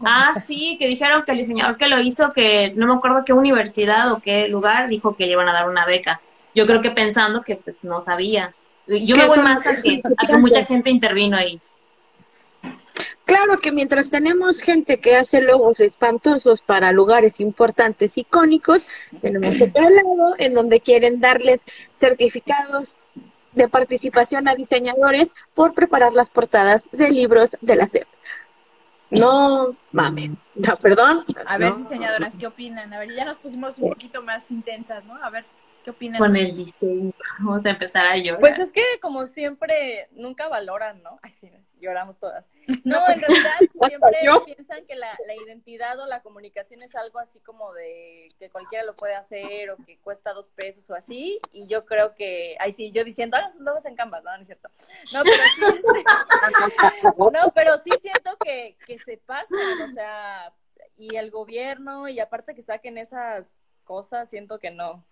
Ah, sí, que dijeron que el diseñador que lo hizo, que no me acuerdo qué universidad o qué lugar, dijo que le iban a dar una beca. Yo creo que pensando que pues no sabía. Yo me voy más a que, mucha gente intervino ahí.
Claro que mientras tenemos gente que hace logos espantosos para lugares importantes, icónicos, tenemos [clears throat] otro lado en donde quieren darles certificados de participación a diseñadores por preparar las portadas de libros de la SEP. No mamen, no, perdón.
A ver, diseñadoras, ¿qué opinan? A ver, ya nos pusimos un poquito más intensas, ¿no? A ver. ¿Qué opinan?
Con el diseño. [laughs] Vamos a empezar a llorar.
Pues es que, como siempre, nunca valoran, ¿no? Ay, sí, lloramos todas. [laughs] No, en realidad [laughs] siempre piensan que la, la, identidad o la comunicación es algo así como de que cualquiera lo puede hacer o que cuesta dos pesos o así. Y yo creo que, ay, sí, yo diciendo, hagan sus logos en Canvas, no, no es cierto. No, pero sí, no, pero sí siento que, que se pasan, o sea, y el gobierno, y aparte que saquen esas cosas, siento que no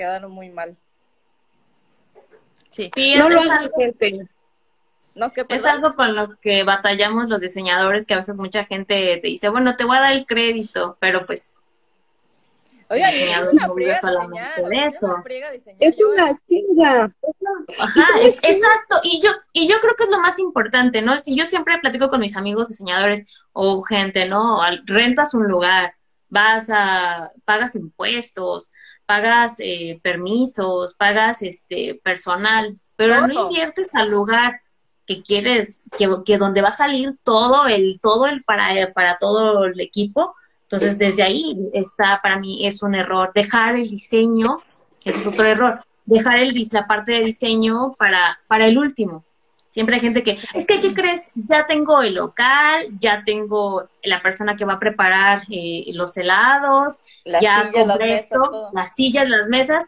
quedaron muy mal.
Sí, es, algo, es algo con lo que batallamos los diseñadores, que a veces mucha gente te dice, bueno, te voy a dar el crédito, pero pues
Oigan,
diseñador
es una
no
friega
solamente
diseñar,
de
es
eso.
una friega diseñar.
Es
Yo-
una chinga.
Ajá, es exacto. Y yo, y yo creo que es lo más importante, ¿no? Si yo siempre platico con mis amigos diseñadores o gente, ¿no? Al- Rentas un lugar, vas a, pagas impuestos, pagas eh, permisos, pagas este personal, pero no inviertes al lugar que quieres, que, que donde va a salir todo el, todo el para, para todo el equipo. Entonces, desde ahí está, para mí, es un error. Dejar el diseño es otro error. Dejar el, la parte de diseño para, para el último. Siempre hay gente que, es que, ¿qué crees? Ya tengo el local, ya tengo la persona que va a preparar eh, los helados, ya compré
mesas,
esto,
todo.
las sillas, las mesas,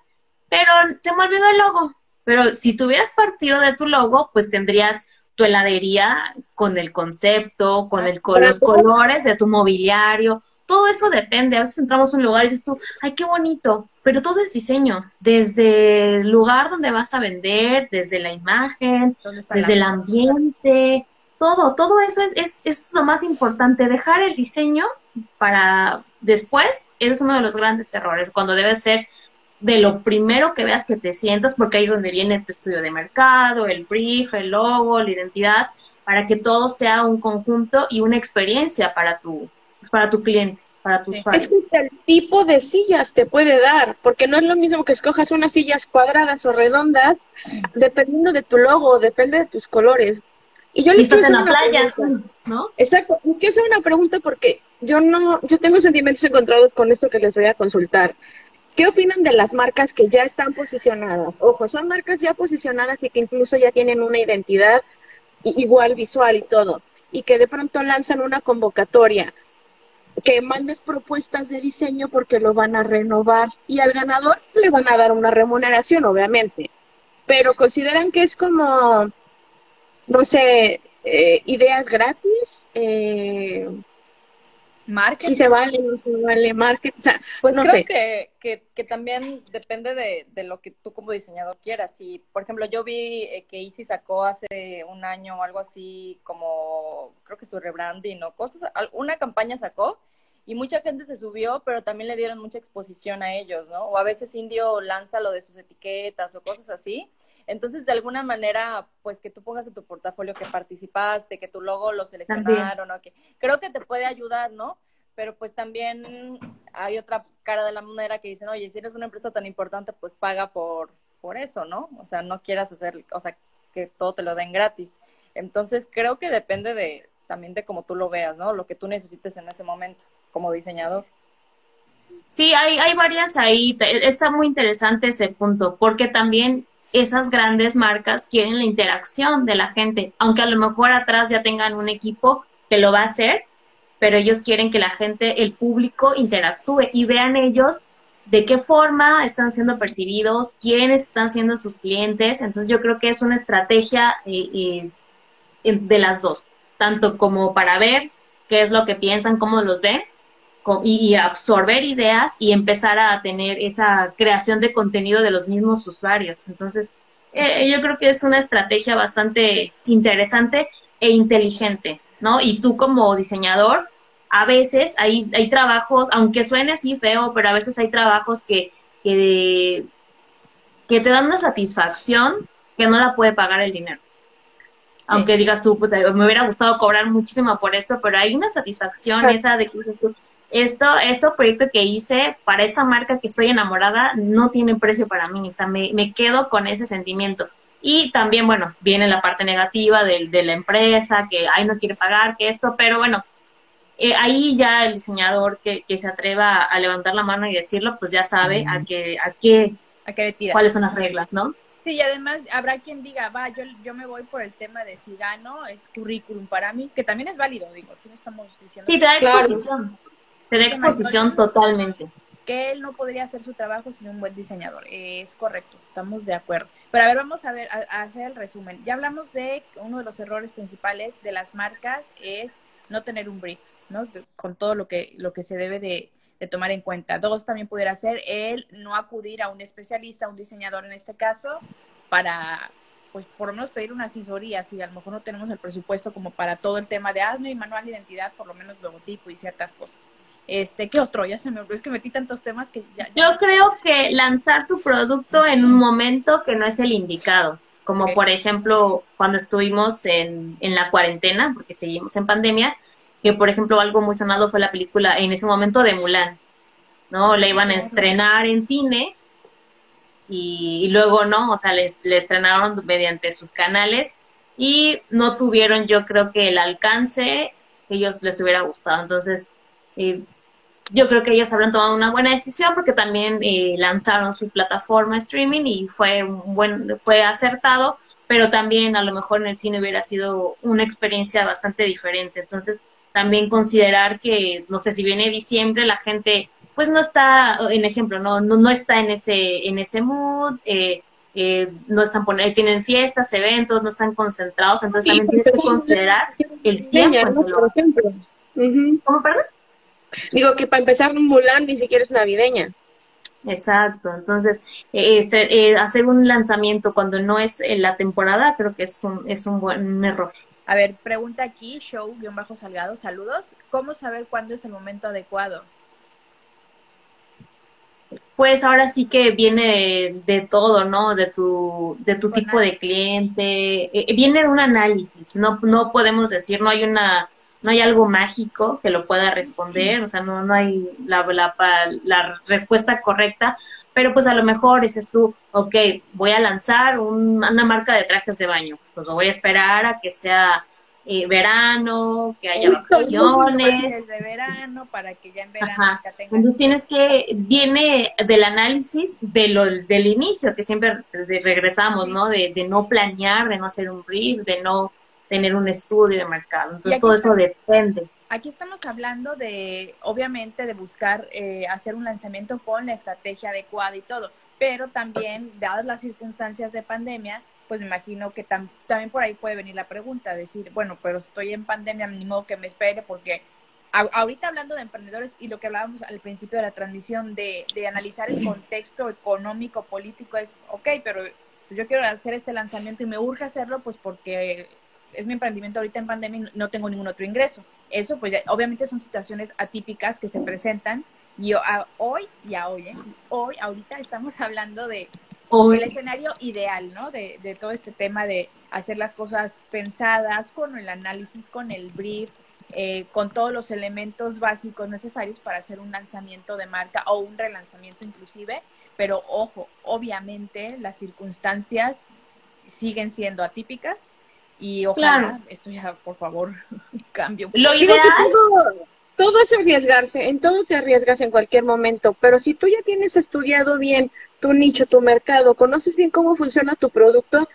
pero se me olvidó el logo. Pero si tuvieras partido de tu logo, pues tendrías tu heladería con el concepto, con el, con los colores de tu mobiliario. Todo eso depende. A veces entramos a un lugar y dices tú, ay, qué bonito, pero todo es diseño. Desde el lugar donde vas a vender, desde la imagen,
¿Dónde están
desde el ambiente, todo, todo eso es, es, es lo más importante. Dejar el diseño para después es uno de los grandes errores, cuando debe ser de lo primero que veas que te sientas, porque ahí es donde viene tu estudio de mercado, el brief, el logo, la identidad, para que todo sea un conjunto y una experiencia para tu, para tu cliente, para tu usuario.
Es que hasta el tipo de sillas te puede dar, porque no es lo mismo que escojas unas sillas cuadradas o redondas, dependiendo de tu logo, depende de tus colores. Y yo les quiero
en la
una
playa,
pregunta.
¿no?
Exacto, les quiero hacer una pregunta porque yo no, yo tengo sentimientos encontrados con esto que les voy a consultar. ¿Qué opinan de las marcas que ya están posicionadas? Ojo, son marcas ya posicionadas y que incluso ya tienen una identidad igual visual y todo, y que de pronto lanzan una convocatoria, que mandes propuestas de diseño porque lo van a renovar y al ganador le van a dar una remuneración, obviamente, pero consideran que es como, no sé, eh, ideas gratis, eh,
Marketing.
si se vale, no se vale, marketing, o sea,
Pues
no
creo
sé.
que, que, que también depende de, de lo que tú como diseñador quieras. Si, por ejemplo, yo vi eh, que Easy sacó hace un año o algo así, como creo que su rebranding o cosas, una campaña sacó y mucha gente se subió, pero también le dieron mucha exposición a ellos, ¿no? O a veces Indio lanza lo de sus etiquetas o cosas así. Entonces, de alguna manera, pues que tú pongas en tu portafolio que participaste, que tu logo lo seleccionaron, o que creo que te puede ayudar, ¿no? Pero pues también hay otra cara de la moneda que dicen, oye, si eres una empresa tan importante, pues paga por, por eso, ¿no? O sea, no quieras hacer, o sea, que todo te lo den gratis. Entonces, creo que depende de también de cómo tú lo veas, ¿no? Lo que tú necesites en ese momento como diseñador.
Sí, hay, hay varias ahí. Está muy interesante ese punto, porque también esas grandes marcas quieren la interacción de la gente, aunque a lo mejor atrás ya tengan un equipo que lo va a hacer, pero ellos quieren que la gente, el público, interactúe y vean ellos de qué forma están siendo percibidos, quiénes están siendo sus clientes. Entonces yo creo que es una estrategia eh, eh, de las dos, tanto como para ver qué es lo que piensan, cómo los ven, y, absorber ideas y empezar a tener esa creación de contenido de los mismos usuarios. Entonces, eh, yo creo que es una estrategia bastante interesante e inteligente, ¿no? Y tú como diseñador, a veces hay, hay trabajos, aunque suene así feo, pero a veces hay trabajos que, que, que te dan una satisfacción que no la puede pagar el dinero. Aunque digas tú, puta, me hubiera gustado cobrar muchísimo por esto, pero hay una satisfacción esa de que esto, este proyecto que hice para esta marca que estoy enamorada no tiene precio para mí, o sea, me, me quedo con ese sentimiento. Y también, bueno, viene la parte negativa del- de, la empresa, que, ay, no quiere pagar, que esto, pero bueno, eh, ahí ya el diseñador que, que se atreva a levantar la mano y decirlo, pues ya sabe a qué, a qué,
¿A qué le tira?
cuáles son las reglas, ¿no?
Sí, y además habrá quien diga, va, yo, yo me voy por el tema de si gano, es currículum para mí, que también es válido, digo, aquí no estamos diciendo
Sí, te da
Claro.
exposición, te da exposición totalmente.
que él no podría hacer su trabajo sin un buen diseñador. Es correcto, estamos de acuerdo. Pero a ver, vamos a ver, a, a hacer el resumen. Ya hablamos de uno de los errores principales de las marcas es no tener un brief, ¿no? De- con todo lo que, lo que se debe de, de tomar en cuenta. Dos, también pudiera ser el no acudir a un especialista, a un diseñador en este caso, para, pues, por lo menos pedir una asesoría, si a lo mejor no tenemos el presupuesto como para todo el tema de hazme mi manual de identidad, por lo menos logotipo y ciertas cosas. Este, ¿qué otro? Ya se me olvidó, es que metí tantos temas que ya...
Yo creo que lanzar tu producto en un momento que no es el indicado, como por ejemplo cuando estuvimos en, en la cuarentena, porque seguimos en pandemia, que por ejemplo algo muy sonado fue la película en ese momento de Mulan, ¿no? La iban a estrenar en cine y, luego no, o sea, le estrenaron mediante sus canales y no tuvieron yo creo que el alcance que ellos les hubiera gustado. Entonces, eh, yo creo que ellos habrán tomado una buena decisión porque también eh, lanzaron su plataforma streaming y fue buen, fue acertado, pero también a lo mejor en el cine hubiera sido una experiencia bastante diferente. Entonces, también considerar que, no sé, si viene diciembre, la gente pues no está, en ejemplo, no, no, no está en ese, en ese mood, eh, eh, no están poniendo, tienen fiestas, eventos, no están concentrados, entonces también tienes que considerar el tiempo. Por ejemplo.
¿Cómo, perdón? Digo que para empezar Mulan ni siquiera es navideña.
Exacto, entonces este, hacer un lanzamiento cuando no es en la temporada creo que es un, es un buen error.
A ver, pregunta aquí, show-salgado, saludos. ¿Cómo saber cuándo es el momento adecuado?
Pues ahora sí que viene de, todo, ¿no? De tu, de tu tipo de cliente. Eh, viene un análisis. No, no podemos decir, no hay una, no hay algo mágico que lo pueda responder, o sea, no, no hay la, la, la respuesta correcta, pero pues a lo mejor dices tú, ok, voy a lanzar una marca de trajes de baño, pues lo voy a esperar a que sea eh, verano, que haya vacaciones.
de verano para que ya en verano
Entonces tienes que, viene del análisis de lo, del inicio, que siempre regresamos, ¿no? De, de no planear, de no hacer un brief, de no tener un estudio de mercado. Entonces todo eso depende.
Aquí estamos hablando de, obviamente, de buscar eh, hacer un lanzamiento con la estrategia adecuada y todo, pero también, dadas las circunstancias de pandemia, pues me imagino que también por ahí puede venir la pregunta, decir, bueno, pero estoy en pandemia, ni modo que me espere, porque ahorita hablando de emprendedores y lo que hablábamos al principio de la transmisión, de, de analizar el contexto económico, político, es, ok, pero yo quiero hacer este lanzamiento y me urge hacerlo, pues porque es mi emprendimiento ahorita en pandemia y no tengo ningún otro ingreso. Eso, pues obviamente son situaciones atípicas que se presentan. Y hoy, ya hoy, ¿eh? hoy, ahorita estamos hablando de el escenario ideal, ¿no? De, de todo este tema de hacer las cosas pensadas, con el análisis, con el brief, eh, con todos los elementos básicos necesarios para hacer un lanzamiento de marca o un relanzamiento inclusive. Pero ojo, obviamente las circunstancias siguen siendo atípicas y ojalá esto ya, por favor, [laughs] cambie.
Lo ideal... Todo, es arriesgarse, en todo te arriesgas en cualquier momento, pero si tú ya tienes estudiado bien tu nicho, tu mercado, conoces bien cómo funciona tu producto,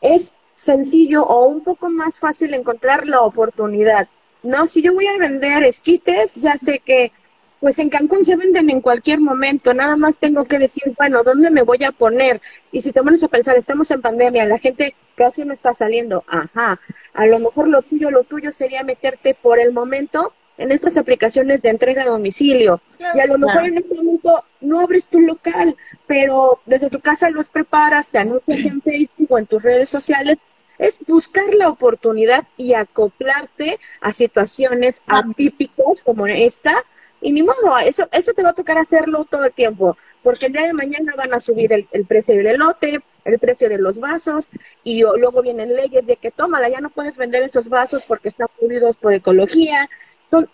es sencillo o un poco más fácil encontrar la oportunidad. No, si yo voy a vender esquites, ya sé que pues en Cancún se venden en cualquier momento, nada más tengo que decir, bueno, ¿dónde me voy a poner? Y si te pones a pensar, estamos en pandemia, la gente casi no está saliendo, ajá, a lo mejor lo tuyo, lo tuyo sería meterte por el momento en estas aplicaciones de entrega a domicilio. y a lo mejor en este momento no abres tu local, pero desde tu casa los preparas, te anuncias en Facebook o en tus redes sociales. Es buscar la oportunidad y acoplarte a situaciones atípicas como esta, y ni modo, eso, eso te va a tocar hacerlo todo el tiempo, porque el día de mañana van a subir el, precio del elote, el precio de los vasos, y luego vienen leyes de que tómala, ya no puedes vender esos vasos porque están prohibidos por ecología.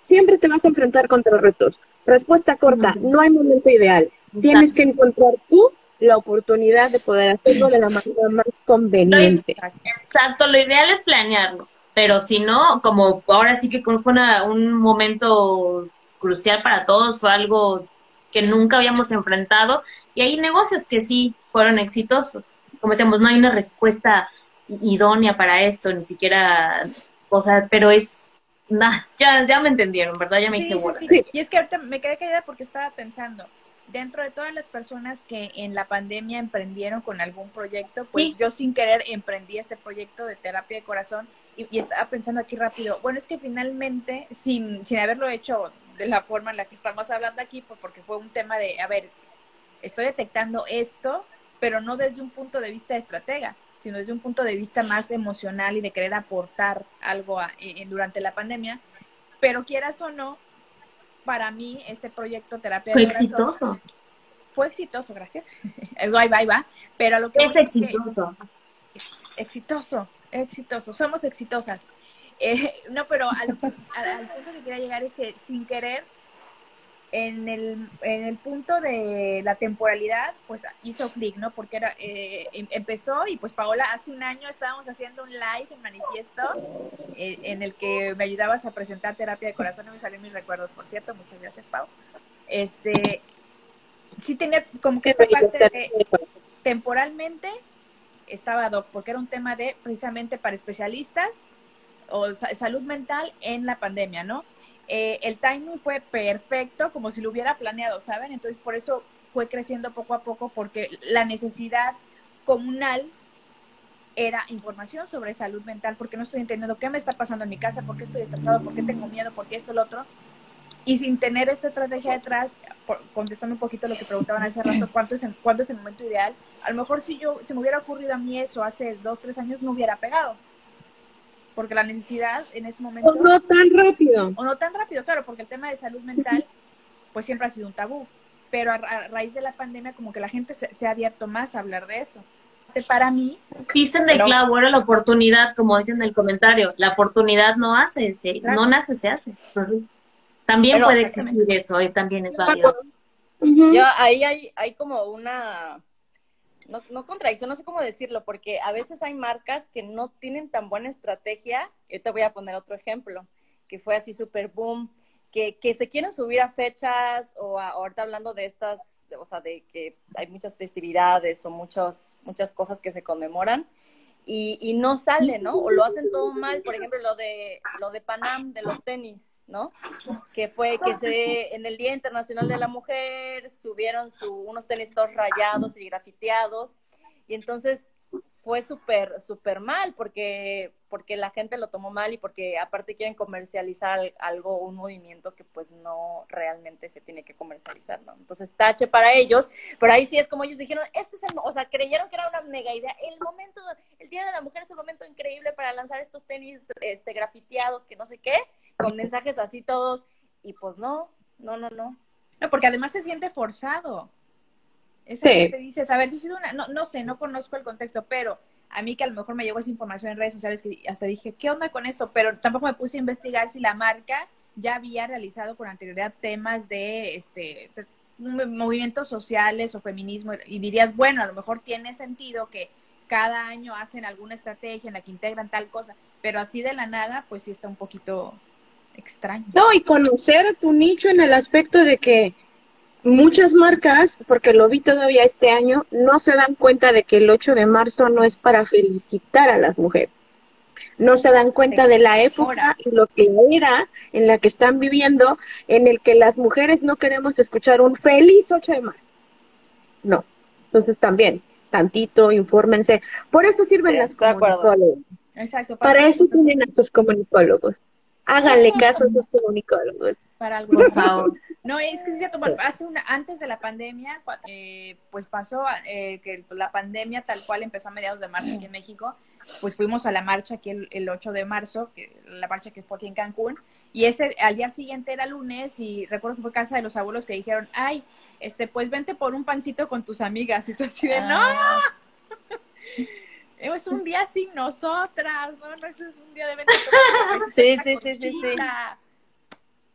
siempre te vas a enfrentar contra retos. Respuesta corta, no hay momento ideal. Tienes que encontrar tú la oportunidad de poder hacerlo de la manera más conveniente.
Exacto, lo ideal es planearlo, pero si no, como ahora sí que fue un momento crucial para todos, fue algo que nunca habíamos enfrentado y hay negocios que sí fueron exitosos. Como decíamos, no hay una respuesta idónea para esto, ni siquiera, o sea, pero es, ya, ya me entendieron, ¿verdad? Ya me hice
sí, Y es que ahorita me quedé caída porque estaba pensando, dentro de todas las personas que en la pandemia emprendieron con algún proyecto, pues yo sin querer emprendí este proyecto de terapia de corazón y, y, estaba pensando aquí rápido, bueno, es que finalmente, sin, sin haberlo hecho de la forma en la que estamos hablando aquí, pues porque fue un tema de, a ver, estoy detectando esto, pero no desde un punto de vista de estratega, sino desde un punto de vista más emocional y de querer aportar algo durante la pandemia. Pero quieras o no, para mí este proyecto terapia
Fue
de
exitoso.
fue exitoso, gracias. [laughs] ahí va, ahí va. Pero a lo que
Es
que-
exitoso.
exitoso, exitoso, somos exitosas. Eh, [laughs] no, pero al, al punto que quería llegar es que sin querer, en el, en el punto de la temporalidad, pues hizo clic, ¿no? Porque era, eh, em- empezó y pues Paola, hace un año estábamos haciendo un live en manifiesto eh, en el que me ayudabas a presentar terapia de corazón, no me salen mis recuerdos, por cierto, muchas gracias, Pau. Este, sí tenía como que esta parte de temporalmente estaba doc, porque era un tema de precisamente para especialistas o sa- salud mental en la pandemia, ¿no? Eh, el timing fue perfecto, como si lo hubiera planeado, ¿saben? Entonces, por eso fue creciendo poco a poco, porque la necesidad comunal era información sobre salud mental, porque no estoy entendiendo qué me está pasando en mi casa, por qué estoy estresado, por qué tengo miedo, por qué esto, lo otro. Y sin tener esta estrategia detrás, por- contestando un poquito lo que preguntaban hace rato, ¿cuánto es, ¿cuándo es el momento ideal? A lo mejor si yo, si me hubiera ocurrido a mí eso hace dos, tres años, no hubiera pegado. Porque la necesidad en ese momento...
O no tan rápido.
o no tan rápido, claro, porque el tema de salud mental, pues siempre ha sido un tabú. Pero a, ra- a raíz de la pandemia, como que la gente se, se ha abierto más a hablar de eso. Para mí,
Diste en el clavo, era la oportunidad, como dicen en el comentario. La oportunidad no hace, se,
Claro.
no nace, se hace. Entonces, también
Pero-
puede existir eso y también es válido.
Yo ahí hay, hay como una, no, no contradicción, no sé cómo decirlo, porque a veces hay marcas que no tienen tan buena estrategia. Yo te voy a poner otro ejemplo, que fue así super boom, que, que se quieren subir a fechas o a- ahorita hablando de estas, o sea, de que hay muchas festividades o muchos, muchas cosas que se conmemoran. Y, y no sale, ¿no? O lo hacen todo mal, por ejemplo, lo de, lo de Panam, de los tenis, ¿no? que fue que se en el Día Internacional de la Mujer subieron su, unos tenis todos rayados y grafiteados. Y entonces fue súper súper mal porque porque la gente lo tomó mal y porque aparte quieren comercializar al- algo un movimiento que pues no realmente se tiene que comercializar no entonces tache para ellos pero ahí sí es como ellos dijeron este es el o sea creyeron que era una mega idea. El momento el día de la mujer es el momento increíble para lanzar estos tenis este grafiteados que no sé qué con mensajes así todos y pues no no no no
no, porque además se siente forzado. Es
Sí.
que te dices, a ver, si ha sido una, no, no sé, no conozco el contexto, pero a mí que a lo mejor me llegó esa información en redes sociales que hasta dije, ¿qué onda con esto? Pero tampoco me puse a investigar si la marca ya había realizado con anterioridad temas de este movimientos sociales o feminismo y dirías, bueno, a lo mejor tiene sentido que cada año hacen alguna estrategia en la que integran tal cosa, pero así de la nada, pues sí está un poquito extraño.
No, y conocer tu nicho en el aspecto de que muchas marcas, porque lo vi todavía este año, no se dan cuenta de que el 8 de marzo no es para felicitar a las mujeres. No se dan cuenta de la época y lo que era en la que están viviendo, en el que las mujeres no queremos escuchar un feliz 8 de marzo. No. Entonces también, tantito, infórmense. Por eso sirven
Sí,
las.
Exacto.
Para eso
pues,
tienen a sus comunicólogos. Háganle caso a sus comunicólogos.
para algo.
Por favor.
No, es que sí, es cierto, bueno, hace una, antes de la pandemia, eh, pues pasó eh, que la pandemia tal cual empezó a mediados de marzo aquí en México, pues fuimos a la marcha aquí el, el 8 de marzo, que, la marcha que fue aquí en Cancún, y ese al día siguiente era lunes y recuerdo que fue casa de los abuelos que dijeron, ay, este, pues vente por un pancito con tus amigas, y tú así de, no,
Ah,
es un día sin nosotras, no, no, eso es un día de una [laughs]
Sí, sí, sí, sí, sí.
conchita".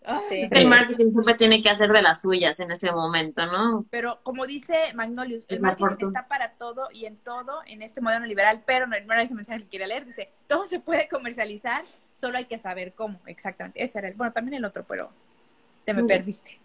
Ay,
Sí.
El marketing siempre tiene que hacer de las suyas en ese momento, ¿no?
Pero como dice Magnolius, el marketing está para todo y en todo en este modelo liberal, pero no, no era ese mensaje que quería leer. Dice, todo se puede comercializar, solo hay que saber cómo. Exactamente, ese era el, bueno, también el otro, pero te me perdiste.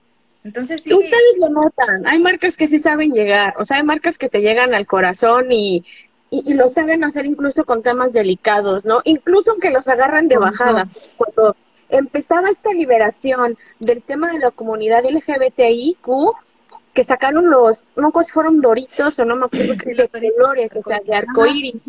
Entonces sí,
Ustedes lo notan, hay marcas que sí saben llegar, o sea, hay marcas que te llegan al corazón y, y, y lo saben hacer incluso con temas delicados, ¿no? Incluso aunque los agarran de bajada. Cuando empezaba esta liberación del tema de la comunidad LGBTIQ, que sacaron los, no si fueron doritos o no me acuerdo qué [coughs] de colores, o sea, de arcoíris.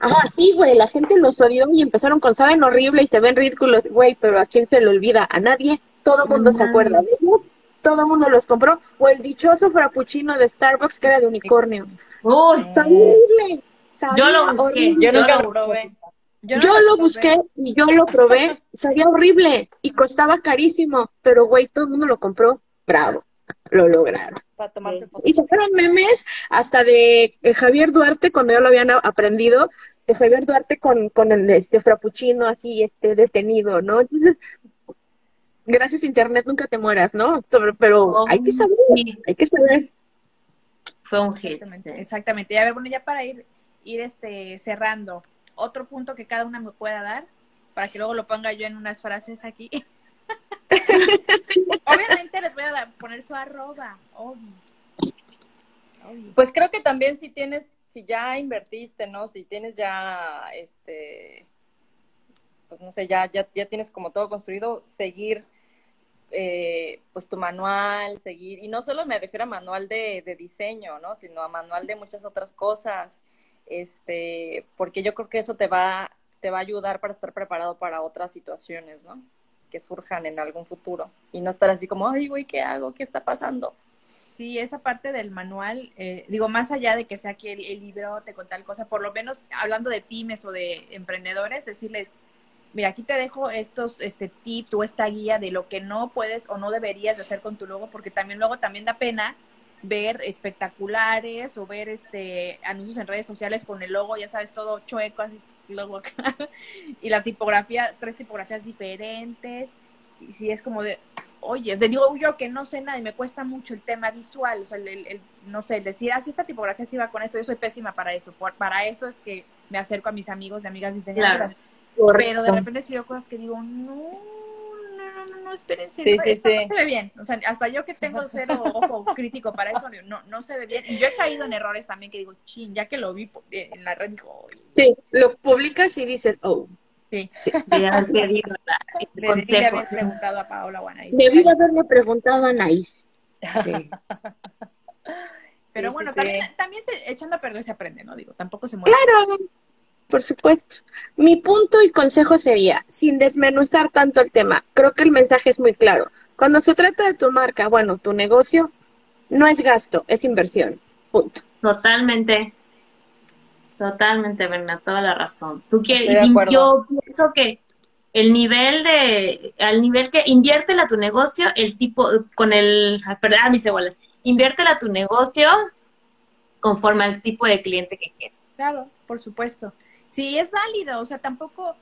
Ajá, sí, güey, la gente los odió y empezaron con saben horrible y se ven ridículos, güey, pero ¿a quién se le olvida? A nadie, todo el mundo se acuerda de ellos, todo el mundo los compró, o el dichoso frappuccino de Starbucks que era de unicornio.
Uy,
Sabía horrible.
Yo lo busqué.
horrible.
Yo nunca
lo
lo
busqué.
probé.
Yo, lo busqué y yo lo probé, sabía horrible y costaba carísimo, pero güey, todo el mundo lo compró, bravo, lo lograron.
Para tomarse
Y sacaron memes hasta de eh, Javier Duarte cuando ya lo habían aprendido, de Javier Duarte con, con el este frappuccino así este detenido, ¿no? Entonces, gracias internet nunca te mueras, ¿no? Pero,
Oh,
hay que saber,
sí.
hay que saber.
Fue un hit.
Exactamente, exactamente. Y a ver, bueno, ya para ir, ir este, cerrando, otro punto que cada una me pueda dar, para que luego lo ponga yo en unas frases aquí. [laughs] Obviamente les voy a dar- poner su arroba, obvio. Obvio.
Pues creo que también si tienes, si ya invertiste, ¿no? Si tienes ya, este, pues no sé, ya, ya, ya tienes como todo construido, seguir, eh, pues tu manual, seguir, y no solo me refiero a manual de, de diseño, ¿no? Sino a manual de muchas otras cosas, este, porque yo creo que eso te va, te va a ayudar para estar preparado para otras situaciones, ¿no? Que surjan en algún futuro, y no estar así como, ay, güey, ¿qué hago? ¿Qué está pasando?
Sí, esa parte del manual, eh, digo, más allá de que sea aquí el, el librote con tal cosa, por lo menos hablando de pymes o de emprendedores, decirles, mira, aquí te dejo estos este tips o esta guía de lo que no puedes o no deberías de hacer con tu logo, porque también luego también da pena ver espectaculares o ver este anuncios en redes sociales con el logo, ya sabes, todo chueco, así, logo acá, [laughs] y la tipografía, tres tipografías diferentes, y si es como de, oye, te digo yo que no sé nada y me cuesta mucho el tema visual, o sea, el, el- el- no sé, el decir, ah, si esta tipografía sí va con esto, yo soy pésima para eso, por- para eso es que me acerco a mis amigos y amigas diseñadoras, pero de repente sí veo cosas que digo, no, no, espérense,
Sí,
no,
sí, sí.
no se ve bien, o sea, hasta yo que tengo cero ojo [laughs] crítico para eso, no, no se ve bien, y yo he caído en errores también que digo, chin, ya que lo vi eh, en la red, digo, "Oye".
Sí, lo publicas y dices, oh,
sí,
De haber [laughs] pedido la- el
le debí de haber preguntado a Paola Guanay.
debí de haberle preguntado a Anaís. Sí. [laughs]
Pero
Sí,
bueno,
sí, sí.
también, también se, echando a perder se aprende, ¿no? Digo, tampoco se muere.
Claro, por supuesto. Mi punto y consejo sería, sin desmenuzar tanto el tema, creo que el mensaje es muy claro. Cuando se trata de tu marca, bueno, tu negocio, no es gasto, es inversión. Punto.
Totalmente. Totalmente, Berna, toda la razón. Tú quieres, yo pienso que el nivel de, al nivel que inviértela a tu negocio, el tipo, con el, ah, perdón, ah, mis cebolas, inviértela a tu negocio conforme al tipo de cliente que quieres.
Claro, por supuesto. Sí, es válido, o sea, tampoco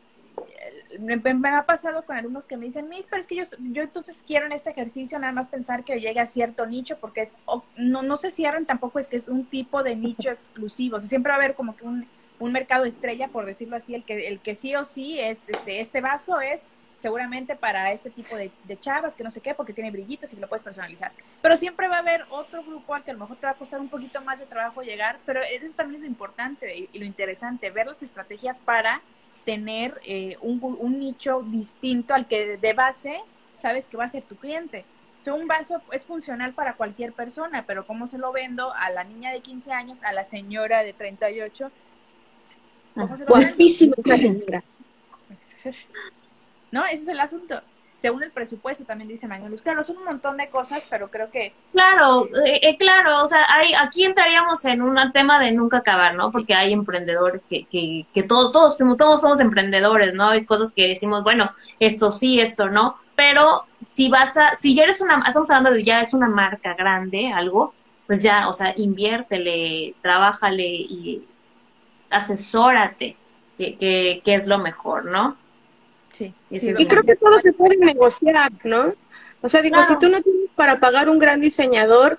eh, me, ha pasado con alumnos que me dicen, Miss, pero es que yo, yo entonces quiero en este ejercicio nada más pensar que llegue a cierto nicho, porque es, o- no, no se cierran tampoco, es que es un tipo de nicho exclusivo, o sea, siempre va a haber como que un, un mercado estrella, por decirlo así, el que, el que sí o sí es, este, este vaso es seguramente para ese tipo de, de chavas, que no sé qué, porque tiene brillitos y lo puedes personalizar. Pero siempre va a haber otro grupo al que a lo mejor te va a costar un poquito más de trabajo llegar, pero eso también es lo importante y, y lo interesante, ver las estrategias para tener eh, un, un nicho distinto al que de base sabes que va a ser tu cliente. O sea, un vaso es funcional para cualquier persona, pero ¿cómo se lo vendo a la niña de 15 años, a la señora de 38? ¿Cómo se lo?
Guapísima señora. [laughs]
No, ese es el asunto. Según el presupuesto, también dice Magnolus. Claro, son un montón de cosas, pero creo que
Claro, eh, eh, claro, o sea, hay, aquí entraríamos en un tema de nunca acabar, ¿no? Porque hay emprendedores que, que, que todo- todos, todos somos emprendedores, ¿no? Hay cosas que decimos, bueno, esto sí, esto no, pero si vas a, si ya eres una, estamos hablando de ya es una marca grande, algo, pues ya, o sea, inviértele, trabájale y asesórate, que, que, que es lo mejor, ¿no?
Sí. Sí,
Y creo que todo se puede negociar, ¿no? O sea, digo,
Claro.
si tú no tienes para pagar un gran diseñador,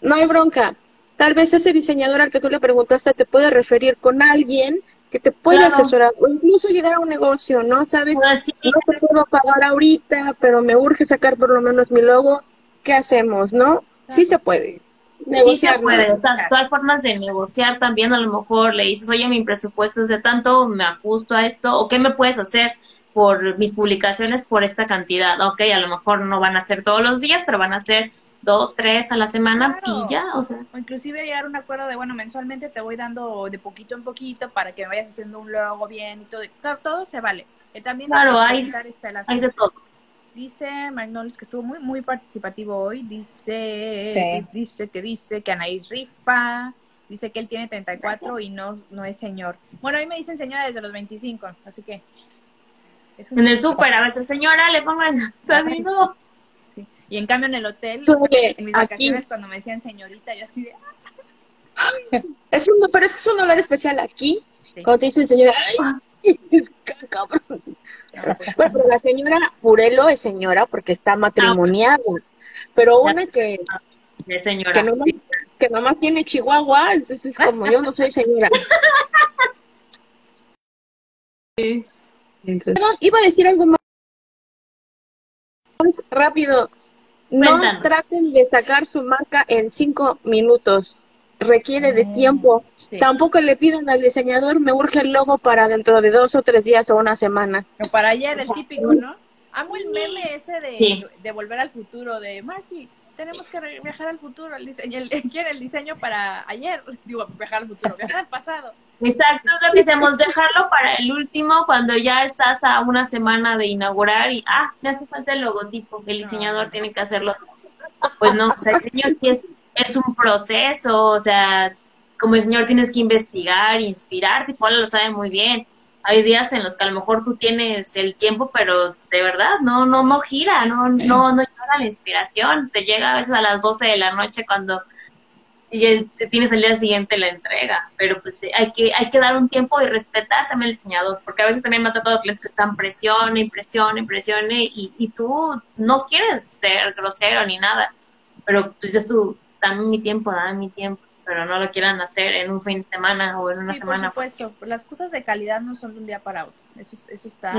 no hay bronca. Tal vez ese diseñador al que tú le preguntaste te puede referir con alguien que te puede
Claro.
asesorar o incluso llegar a un negocio, ¿no? Sabes,
sí,
no te puedo pagar ahorita, pero me urge sacar por lo menos mi logo. ¿Qué hacemos, no? Sí se puede.
Sí
Negociar,
se
¿no?
puede, o sea, hay formas de negociar también, a lo mejor le dices, oye, mi presupuesto es de tanto, me ajusto a esto, o qué me puedes hacer por mis publicaciones por esta cantidad, ok, a lo mejor no van a ser todos los días, pero van a ser dos, tres a la semana
Claro.
y ya, o sea,
O inclusive llegar a un acuerdo de, bueno, mensualmente te voy dando de poquito en poquito para que me vayas haciendo un logo bien y todo. Todo, todo se vale. Eh, también
Claro,
hay este,
hay de todo.
Dice Magnolis que estuvo muy, muy participativo hoy. Dice,
Sí.
dice que dice que Anaís rifa. Dice que él tiene 34 y no, no es señor. Bueno, a mí me dicen señora desde los 25, así que...
en el súper, a veces, señora, le pongo el. [laughs]
Sí. Y en cambio en el hotel, en mis vacaciones, cuando me decían señorita, yo así de...
Es un, pero es que es un olor especial aquí, cuando te dicen señora, ¡ay! [laughs] cabrón. Pues, bueno, pero la señora Purelo es señora porque está matrimoniada, pero una que...
De señora.
Que nomás, que nomás tiene chihuahua, entonces como yo no soy señora. [laughs] Sí. Iba a decir algo más rápido. No traten de sacar su marca en cinco minutos. Requiere de tiempo. Tampoco le pidan al diseñador, me urge el logo para dentro de dos o tres días o una semana.
Para ayer, el típico, ¿no? Amo el meme ese de, de volver al futuro, de Marky, tenemos que viajar al futuro, el diseño, el, [laughs] quiere el diseño para ayer, [laughs] digo, viajar al futuro, viajar al pasado.
Exacto, es lo que hacemos, dejarlo para el último cuando ya estás a una semana de inaugurar y, ah, me hace falta el logotipo, el diseñador tiene que hacerlo. Pues no, o sea, el diseño sí es, un proceso, o sea, como diseñador tienes que investigar, inspirarte, Paula lo sabe muy bien. Hay días en los que a lo mejor tú tienes el tiempo, pero de verdad no no no gira, no no no llega la inspiración, te llega a veces a las 12 de la noche cuando y te tienes el día siguiente la entrega, pero pues hay que hay que dar un tiempo y respetar también al diseñador, porque a veces también me ha tocado clientes que están presione, presione, presione y, y tú no quieres ser grosero ni nada, pero pues es tu, dame mi tiempo, dame mi tiempo pero no lo quieran hacer en un fin de semana o en una semana.
Por supuesto, las cosas de calidad no son de un día para otro, eso, eso está...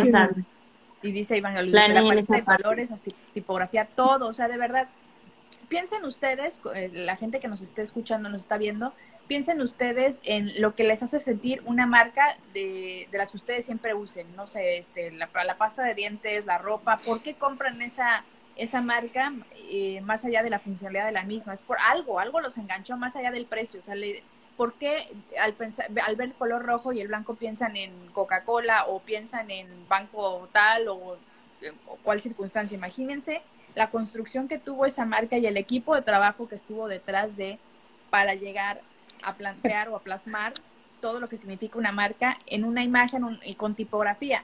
Y dice Iván la, la parte de valores, tipografía, todo, o sea, de verdad, piensen ustedes, eh, la gente que nos esté escuchando, nos está viendo, piensen ustedes en lo que les hace sentir una marca de, de las que ustedes siempre usen, no sé, este, la, la pasta de dientes, la ropa, ¿por qué compran esa esa marca eh, más allá de la funcionalidad de la misma, es por algo, algo los enganchó más allá del precio, o sea, ¿por qué al, pensar, al ver el color rojo y el blanco piensan en Coca-Cola o piensan en banco tal o, o, cuál circunstancia? Imagínense la construcción que tuvo esa marca y el equipo de trabajo que estuvo detrás de para llegar a plantear o a plasmar todo lo que significa una marca en una imagen y con tipografía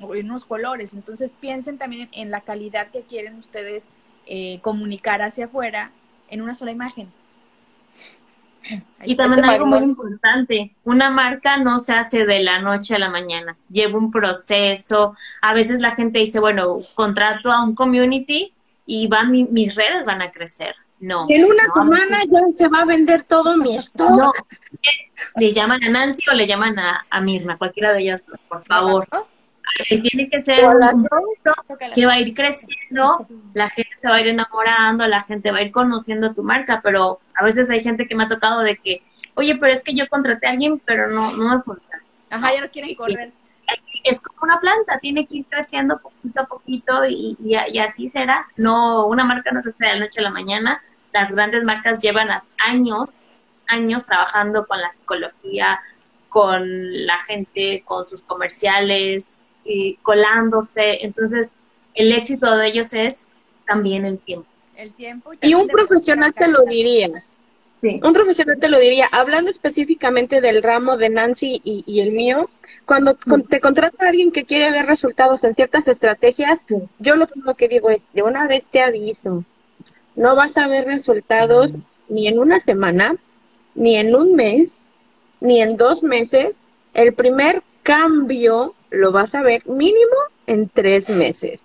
o en unos colores. Entonces piensen también en la calidad que quieren ustedes eh, comunicar hacia afuera en una sola imagen.
Y también algo muy importante, una marca no se hace de la noche a la mañana, lleva un proceso, a veces la gente dice, bueno, contrato a un community y van mis redes van a crecer. No.
En una semana ya se va a vender todo mi stock. No.
Le llaman a Nancy o le llaman a, a Mirna, cualquiera de ellas, por favor tiene que ser un que va a ir creciendo, la gente se va a ir enamorando, la gente va a ir conociendo tu marca, pero a veces hay gente que me ha tocado de que, oye, pero es que yo contraté a alguien, pero no, no me funciona.
Ajá, ya no quieren correr.
Es como una planta, tiene que ir creciendo poquito a poquito y, y, así será. No, una marca no se hace de la noche a la mañana. Las grandes marcas llevan años, años trabajando con la psicología, con la gente, con sus comerciales, colándose. Entonces, el éxito de ellos es también el tiempo.
El tiempo
y, un profesional te lo diría. Un profesional te lo diría. Hablando específicamente del ramo de Nancy y, el mío, cuando te contrata alguien que quiere ver resultados en ciertas estrategias, yo lo primero que digo es, de una vez te aviso, no vas a ver resultados ni en una semana, ni en un mes, ni en dos meses. El primer cambio lo vas a ver mínimo en tres meses.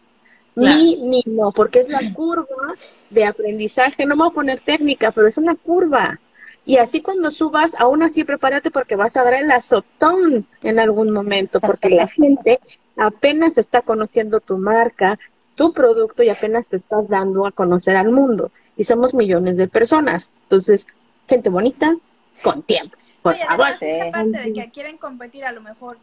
Mínimo, porque es la curva de aprendizaje. No me voy a poner técnica, pero es una curva. Y así cuando subas, aún así prepárate porque vas a dar el azotón en algún momento, porque la gente apenas está conociendo tu marca, tu producto y apenas te estás dando a conocer al mundo. Y somos millones de personas. Entonces, gente bonita, con tiempo. Por favor.
Esta parte de que quieren competir a lo mejor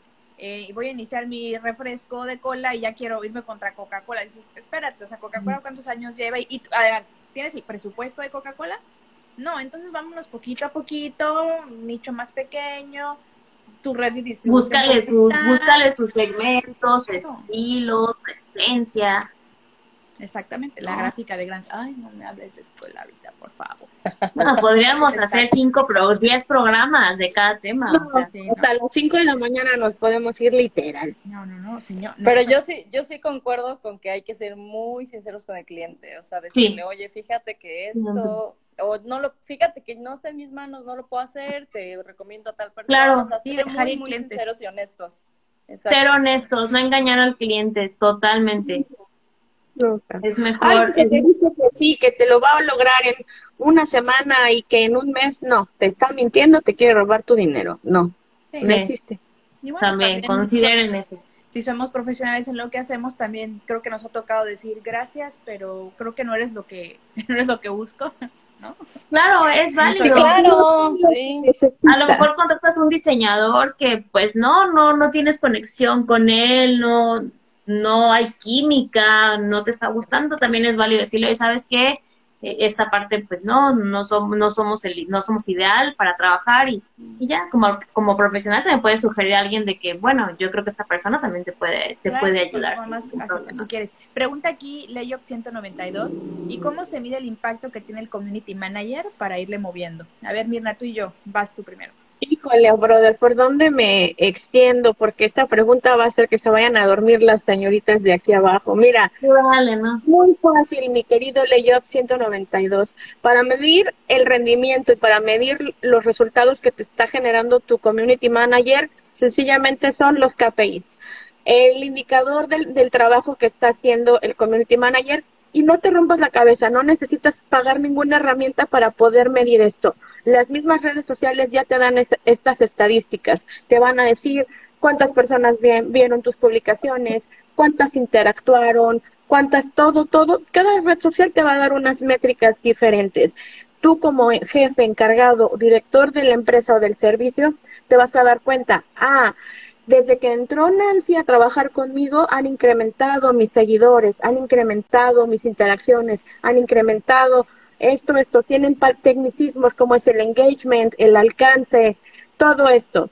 eh, y voy a iniciar mi refresco de cola y ya quiero irme contra Coca-Cola. Dices, espérate, o sea, Coca-Cola cuántos años lleva y, tú, además, ¿tienes el presupuesto de Coca-Cola? No, entonces vámonos poquito a poquito, nicho más pequeño, tu red de distribución.
Búscale, sus segmentos, estilos, esencia.
Exactamente, la gráfica de gran... Ay, no me hables de escuela ahorita, por favor.
No, podríamos hacer cinco, pro, diez programas de cada tema. o sea,
sí, hasta las cinco de la mañana nos podemos ir literal.
No, no, no, señor. no.
Pero yo sí, yo sí concuerdo con que hay que ser muy sinceros con el cliente, o sea, decirle, oye, fíjate que esto, o no lo, fíjate que no está en mis manos, no lo puedo hacer, te recomiendo a tal persona.
Claro.
o sea,
Sí,
ser
dejar
muy, sinceros y honestos. Exacto.
ser honestos, no engañar al cliente, totalmente.
Nunca.
Es
Ay,
mejor.
que te dice que sí, que te lo va a lograr en una semana y que en un mes, no, te está mintiendo, te quiere robar tu dinero. No,
Sí.
no existe.
Y bueno,
También, consideren eso.
Si somos profesionales en lo que hacemos, también creo que nos ha tocado decir gracias, pero creo que no eres lo que, [laughs] no eres lo que busco, ¿no?
Claro, es
Sí,
válido.
claro, sí.
A lo mejor contactas a un diseñador que pues no, no, no tienes conexión con él, no, no hay química, no te está gustando, también es válido decirle, "Oye, ¿sabes qué? Eh, Esta parte pues no, no somos, no somos el, no somos ideal para trabajar y, y ya, como, como profesional también puedes sugerir a alguien de que, bueno, yo creo que esta persona también te puede, te
Claro,
puede
pues,
ayudar. sin
que tú quieres. Pregunta aquí Layop 192, ¿y cómo se mide el impacto que tiene el community manager para irle moviendo? A ver, Mirna, tú y yo, vas tú primero.
Híjole, brother, ¿por dónde me extiendo? Porque esta pregunta va a hacer que se vayan a dormir las señoritas de aquí abajo. Mira,
vale, ¿no?
Muy fácil, mi querido Layop 192. Para medir el rendimiento y para medir los resultados que te está generando tu community manager, sencillamente son los KPIs. El indicador del, del trabajo que está haciendo el community manager y no te rompas la cabeza, no necesitas pagar ninguna herramienta para poder medir esto. Las mismas redes sociales ya te dan es- estas estadísticas, te van a decir cuántas personas vi- vieron tus publicaciones, cuántas interactuaron, cuántas, todo, todo. Cada red social te va a dar unas métricas diferentes. Tú como jefe, encargado, director de la empresa o del servicio, te vas a dar cuenta, ah, desde que entró Nancy a trabajar conmigo, han incrementado mis seguidores, han incrementado mis interacciones, han incrementado esto, esto, tienen tecnicismos como es el engagement, el alcance, todo esto.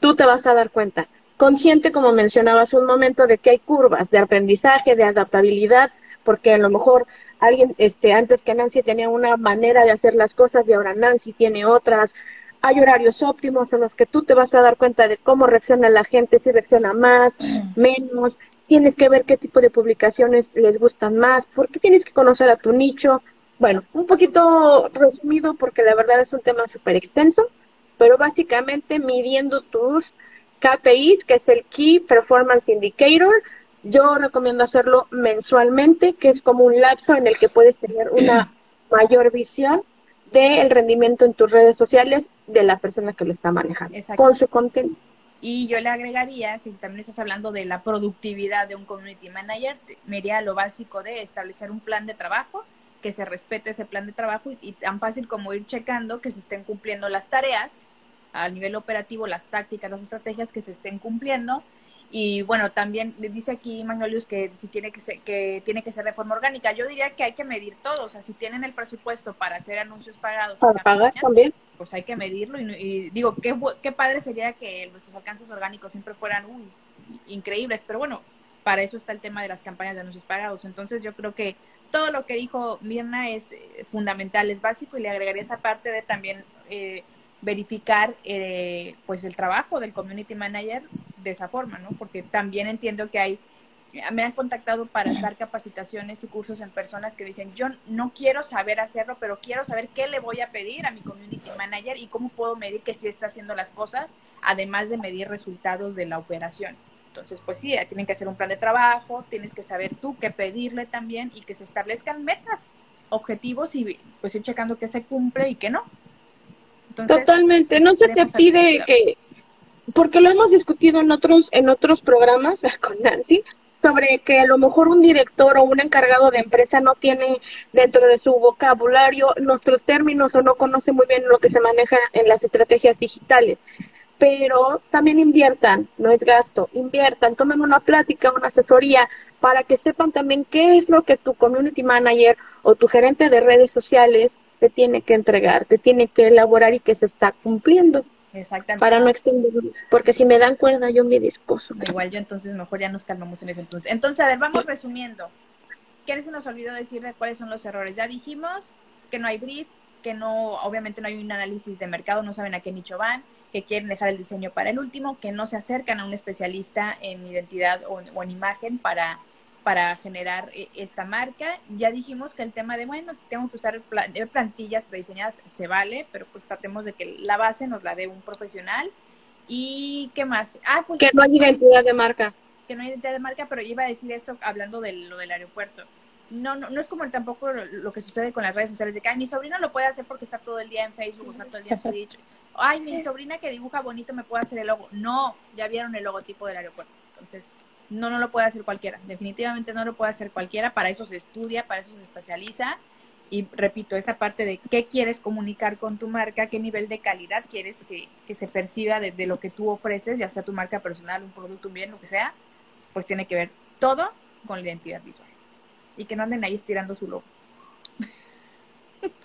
Tú te vas a dar cuenta. Consciente, como mencionabas un momento, de que hay curvas de aprendizaje, de adaptabilidad, porque a lo mejor alguien, este, antes que Nancy tenía una manera de hacer las cosas y ahora Nancy tiene otras. Hay horarios óptimos en los que tú te vas a dar cuenta de cómo reacciona la gente, si reacciona más, menos. Tienes que ver qué tipo de publicaciones les gustan más, porque tienes que conocer a tu nicho. Bueno, un poquito resumido porque la verdad es un tema súper extenso, pero básicamente midiendo tus KPIs, que es el Key Performance Indicator. Yo recomiendo hacerlo mensualmente, que es como un lapso en el que puedes tener una [clears throat] mayor visión del rendimiento en tus redes sociales de la persona que lo está manejando
Exacto.
con su contenido.
Y yo le agregaría que si también estás hablando de la productividad de un community manager, me iría a lo básico de establecer un plan de trabajo, que se respete ese plan de trabajo y, y tan fácil como ir checando que se estén cumpliendo las tareas a nivel operativo, las tácticas, las estrategias que se estén cumpliendo. Y bueno, también le dice aquí Magnolius que si tiene que ser, que tiene que ser de forma orgánica. Yo diría que hay que medir todo, o sea, si tienen el presupuesto para hacer anuncios pagados,
Para pagar también.
pues hay que medirlo y, y digo, qué, qué padre sería que nuestros alcances orgánicos siempre fueran uy, increíbles, pero bueno, para eso está el tema de las campañas de anuncios pagados. Entonces yo creo que todo lo que dijo Mirna es eh, fundamental, es básico y le agregaría esa parte de también eh, verificar eh, pues el trabajo del community manager de esa forma, ¿no? Porque también entiendo que hay me han contactado para [clears throat] dar capacitaciones y cursos en personas que dicen, yo no quiero saber hacerlo, pero quiero saber qué le voy a pedir a mi community manager y cómo puedo medir que sí está haciendo las cosas, además de medir resultados de la operación. Entonces, pues sí, tienen que hacer un plan de trabajo, tienes que saber tú qué pedirle también y que se establezcan metas, objetivos y pues ir checando que se cumple y que no. Entonces,
Totalmente, no se te pide que, porque lo hemos discutido en otros, en otros programas [laughs] con Nancy, sobre que a lo mejor un director o un encargado de empresa no tiene dentro de su vocabulario nuestros términos o no conoce muy bien lo que se maneja en las estrategias digitales. Pero también inviertan, no es gasto, inviertan, tomen una plática, una asesoría para que sepan también qué es lo que tu community manager o tu gerente de redes sociales te tiene que entregar, te tiene que elaborar y que se está cumpliendo
exactamente.
para no extendernos, porque si me dan cuerda yo me discoso.
Igual yo entonces mejor ya nos calmamos en eso entonces. Entonces, a ver, vamos resumiendo. ¿qué se nos olvidó decir de cuáles son los errores? Ya dijimos que no hay brief, que no, obviamente no hay un análisis de mercado, no saben a qué nicho van, que quieren dejar el diseño para el último, que no se acercan a un especialista en identidad o, en imagen para, para generar eh, esta marca. Ya dijimos que el tema de, bueno, si tengo que usar plantillas prediseñadas, se vale, pero pues tratemos de que la base nos la dé un profesional. ¿Y qué más?
Ah, pues... Que no hay identidad de marca.
Que no hay identidad de marca, pero iba a decir esto hablando de lo del aeropuerto no, no, no es como tampoco lo que sucede con las redes sociales, de que mi sobrino lo puede hacer porque está todo el día en Facebook, o está todo el día en Twitch. Ay, mi sobrina que dibuja bonito me puede hacer el logo. No, ya vieron el logotipo del aeropuerto. Entonces, no, no lo puede hacer cualquiera. Definitivamente no lo puede hacer cualquiera. Para eso se estudia, para eso se especializa. Y repito, esta parte de qué quieres comunicar con tu marca, qué nivel de calidad quieres que, que se perciba de, de, lo que tú ofreces, ya sea tu marca personal, un producto, un bien, lo que sea, pues tiene que ver todo con la identidad visual y que no anden ahí estirando su logo.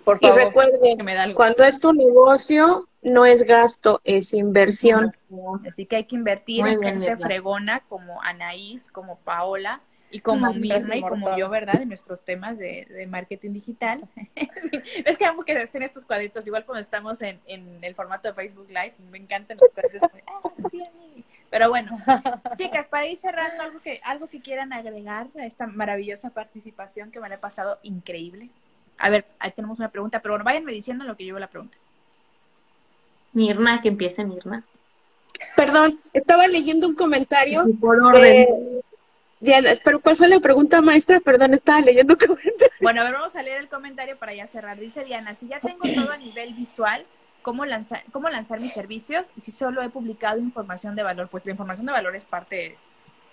Por [laughs] favor, y recuerden, cuando es tu negocio, no es gasto, es inversión.
Así que hay que invertir en gente fregona como Anaís, como Paola y como Mirna y como yo, ¿verdad? En nuestros temas de, marketing digital. [laughs] es que amo que estén estos cuadritos, igual cuando estamos en, en el formato de Facebook Live, me encantan los cuadritos. Ah, pero bueno, [laughs] chicas, para ir cerrando, algo que, algo que quieran agregar a esta maravillosa participación que me la he pasado increíble. A ver, ahí tenemos una pregunta, pero bueno, váyanme diciendo lo que llevo la pregunta.
Mirna, que empiece Mirna.
Perdón, estaba leyendo un comentario. por orden. Diana, pero ¿cuál fue la pregunta, maestra? Perdón, estaba leyendo un comentario.
Bueno, a ver, vamos a leer el comentario para ya cerrar. Dice Diana, si ya tengo todo a nivel visual, ¿cómo lanzar, cómo lanzar mis servicios si solo he publicado información de valor? Pues la información de valor es parte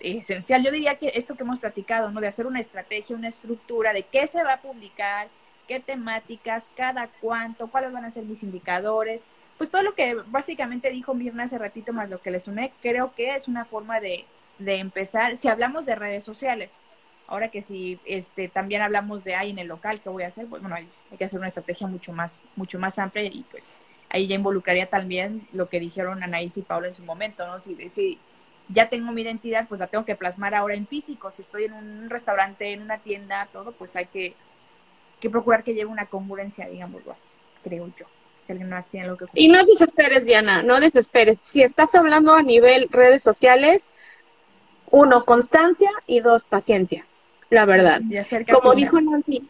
esencial. Yo diría que esto que hemos platicado, ¿no? De hacer una estrategia, una estructura de qué se va a publicar, qué temáticas, cada cuánto, cuáles van a ser mis indicadores. Pues todo lo que básicamente dijo Mirna hace ratito más lo que les uné, creo que es una forma de, de empezar. Si hablamos de redes sociales, ahora que si este también hablamos de ahí en el local, ¿qué voy a hacer? Pues bueno, hay, hay que hacer una estrategia mucho más, mucho más amplia y pues ahí ya involucraría también lo que dijeron Anaís y Paula en su momento, ¿no? Si, si ya tengo mi identidad, pues la tengo que plasmar ahora en físico. Si estoy en un restaurante, en una tienda, todo, pues hay que, que procurar que lleve una congruencia, digamos, creo yo.
Y no desesperes, Diana, no desesperes. Si estás hablando a nivel redes sociales, uno, constancia y dos, paciencia, la verdad. Como dijo Nancy,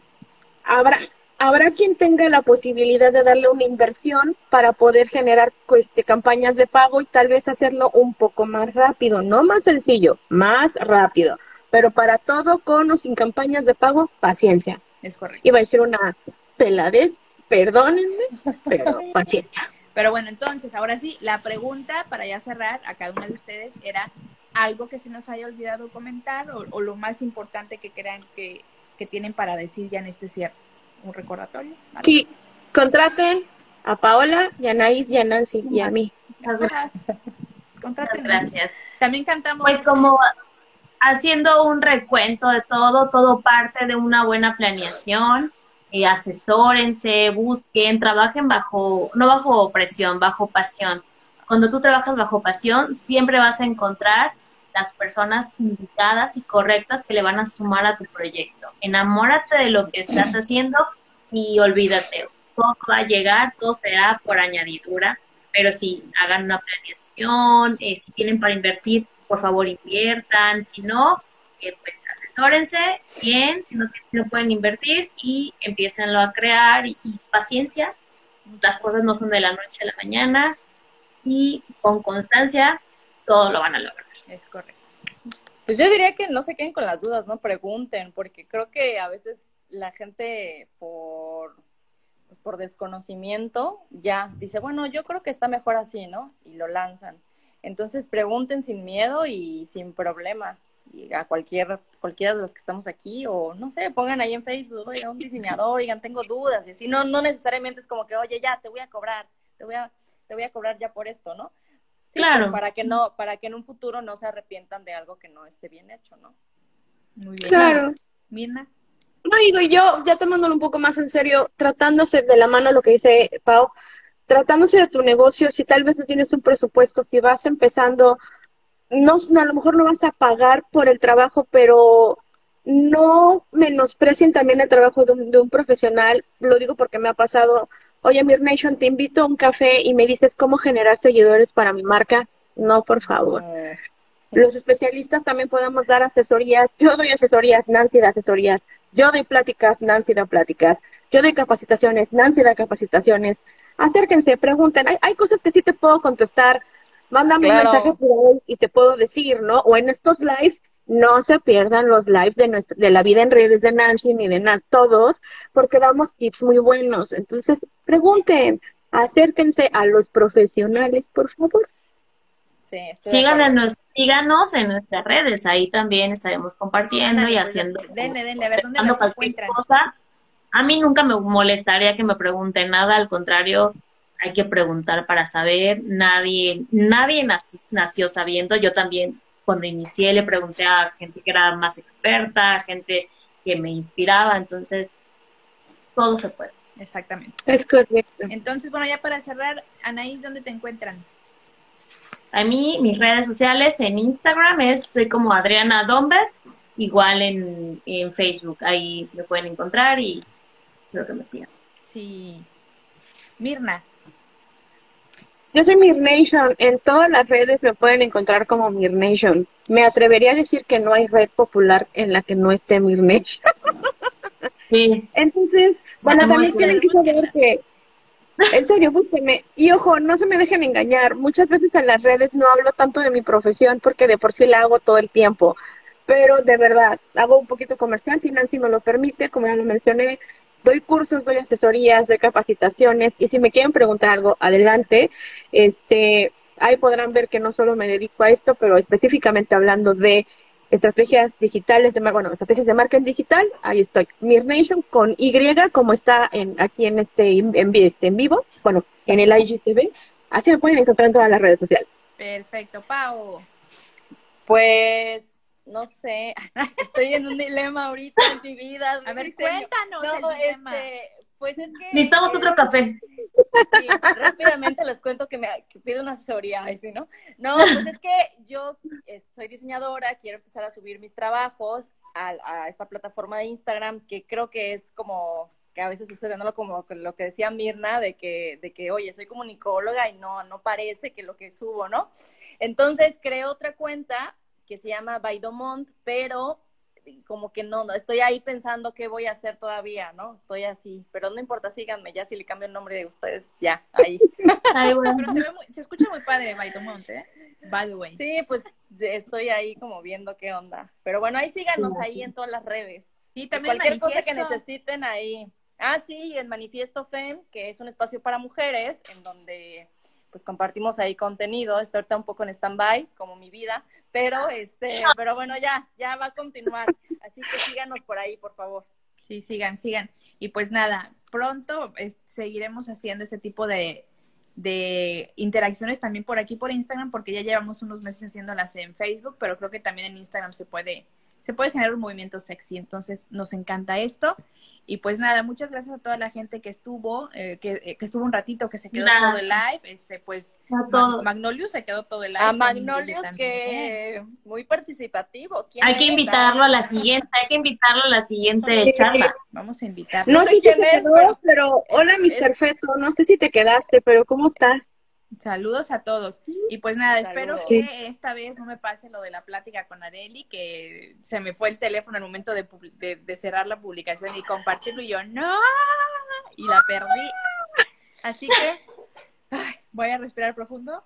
habrá, habrá quien tenga la posibilidad de darle una inversión para poder generar este, campañas de pago y tal vez hacerlo un poco más rápido, no más sencillo, más rápido. Pero para todo, con o sin campañas de pago, paciencia.
Es correcto.
Iba a decir una peladez, perdónenme, pero paciencia.
Pero bueno, entonces, ahora sí, la pregunta para ya cerrar a cada una de ustedes era algo que se nos haya olvidado comentar o, lo más importante que crean que, que tienen para decir ya en este cierre un recordatorio.
Sí, contraten a Paola y a Naís y a Nancy y a mí.
Gracias. gracias.
También cantamos.
Pues como haciendo un recuento de todo, todo parte de una buena planeación. Eh, asesórense, busquen, trabajen bajo, no bajo presión, bajo pasión. Cuando tú trabajas bajo pasión, siempre vas a encontrar las personas indicadas y correctas que le van a sumar a tu proyecto. Enamórate de lo que estás [clears throat] haciendo y olvídate. Todo va a llegar, todo será por añadidura, pero si hagan una planeación, eh, si tienen para invertir, por favor inviertan, si no, pues asesórense bien, si no, no pueden invertir y empiecenlo a crear y, y paciencia. Las cosas no son de la noche a la mañana y con constancia todo lo van a lograr.
Es correcto.
Pues yo diría que no se queden con las dudas, ¿no? Pregunten, porque creo que a veces la gente por, por desconocimiento ya dice, bueno, yo creo que está mejor así, ¿no? Y lo lanzan. Entonces pregunten sin miedo y sin problema. Y a cualquier, cualquiera de los que estamos aquí, o no sé, pongan ahí en Facebook, oigan, un diseñador, oigan, tengo dudas. Y así no, no necesariamente es como que, oye, ya, te voy a cobrar, te voy a, te voy a cobrar ya por esto, ¿no? claro. para que no, para que en un futuro no se arrepientan de algo que no esté bien hecho, ¿no?
Muy bien. Claro.
Mirna.
No, digo, yo ya tomándolo un poco más en serio, tratándose de la mano lo que dice Pau, tratándose de tu negocio, si tal vez no tienes un presupuesto, si vas empezando, no, a lo mejor no vas a pagar por el trabajo, pero no menosprecien también el trabajo de un, de un profesional, lo digo porque me ha pasado, oye, Mir Nation, te invito a un café y me dices cómo generar seguidores para mi marca. No, por favor.
Eh,
Los especialistas también podemos dar asesorías. Yo doy asesorías, Nancy da asesorías. Yo doy pláticas, Nancy da pláticas. Yo doy capacitaciones, Nancy da capacitaciones. Acérquense, pregunten. Hay, hay cosas que sí te puedo contestar. Mándame
Claro.
un mensaje por ahí y te puedo decir, ¿no? O en estos lives, no se pierdan los lives de, nuestra, de la vida en redes de Nancy ni de na todos, porque damos tips muy buenos. Entonces, pregunten, acérquense a los profesionales, por favor.
sí, estoy de
Sigan
acuerdo.
en nos- síganos en nuestras redes, ahí también estaremos compartiendo y
Ándale,
haciendo,
Denle, denle, a ver dónde
cualquier
encuentran.
cosa. A mí nunca me molestaría que me pregunten nada, al contrario, hay que preguntar para saber. Nadie, nadie nació, nació sabiendo. Yo también cuando inicié le pregunté a gente que era más experta, a gente que me inspiraba, entonces todo se puede.
Exactamente.
Es correcto.
Entonces, bueno, ya para cerrar, Anaís, ¿dónde te encuentran?
A mí, mis redes sociales en Instagram es, estoy como Adriana Dombet, igual en, en Facebook, ahí me pueden encontrar y creo que me sigan.
Sí. Mirna.
Yo soy Mir Nation. En todas las redes me pueden encontrar como Mir Nation. Me atrevería a decir que no hay red popular en la que no esté Mir Nation. [laughs]
Sí,
Entonces, bueno, también tienen que saber que, en serio, búsquenme. Y ojo, no se me dejen engañar. Muchas veces en las redes no hablo tanto de mi profesión porque de por sí la hago todo el tiempo. Pero de verdad, hago un poquito comercial si Nancy me lo permite, como ya lo mencioné. Doy cursos, doy asesorías, doy capacitaciones. Y si me quieren preguntar algo, adelante. Este, ahí podrán ver que no solo me dedico a esto, pero específicamente hablando de estrategias digitales, de, mar- bueno, estrategias de marketing digital, ahí estoy. Mir Nation con Y, como está en, aquí en este, en, este, en vivo, bueno, en el IGTV. Así me pueden encontrar en todas las redes sociales.
Perfecto. Pau.
Pues, no sé, [laughs] estoy en un dilema ahorita en mi vida.
A ver, cuéntanos
No,
el dilema.
este, pues es que...
necesitamos
eh,
otro café.
Sí, rápidamente les cuento que me que pido una asesoría, ¿sí, ¿no? No, pues es que yo soy diseñadora, quiero empezar a subir mis trabajos a, a esta plataforma de Instagram, que creo que es como que a veces sucede, ¿no? Como lo que decía Mirna, de que, de que, oye, soy comunicóloga y no, no parece que lo que subo, ¿no? Entonces creé otra cuenta que se llama Baidomont, pero como que no, no, estoy ahí pensando qué voy a hacer todavía, ¿no? Estoy así, pero no importa, síganme, ya si le cambio el nombre de ustedes, ya, ahí. [laughs]
Ay, bueno.
Pero se, ve muy- se escucha muy padre Baitomont, ¿eh? By the way.
Sí, pues estoy ahí como viendo qué onda. Pero bueno, ahí síganos ahí en todas las redes.
Sí, también
Cualquier cosa que necesiten ahí. Ah, sí, el Manifiesto FEM, que es un espacio para mujeres, en donde pues compartimos ahí contenido. Estoy ahorita un poco en stand-by, como mi vida, pero este, pero bueno, ya, ya va a continuar. Así que síganos por ahí, por favor.
Sí, sigan, sigan. Y pues nada, pronto seguiremos haciendo ese tipo de, de interacciones también por aquí por Instagram, porque ya llevamos unos meses haciéndolas en Facebook, pero creo que también en Instagram se puede, se puede generar un movimiento sexy. Entonces nos encanta esto. Y pues nada, muchas gracias a toda la gente que estuvo, eh, que, eh, que estuvo un ratito, que se quedó todo el live. Este, pues
A.
Magnolius se quedó todo el live.
A Magnolius, que muy participativo. ¿Quién
Hay que invitarlo a la siguiente, hay que invitarlo a la siguiente charla.
Vamos a invitar.
No
sé quién
te
es,
quedó,
pero-
pero hola, Mr. Feto. No sé si te quedaste, pero ¿cómo estás?
Saludos a todos. Y pues nada, espero que esta vez no me pase lo de la plática con Areli, que se me fue el teléfono en el momento de, de- de cerrar la publicación y compartirlo y yo, no, y la perdí. Así que ay, voy a respirar profundo.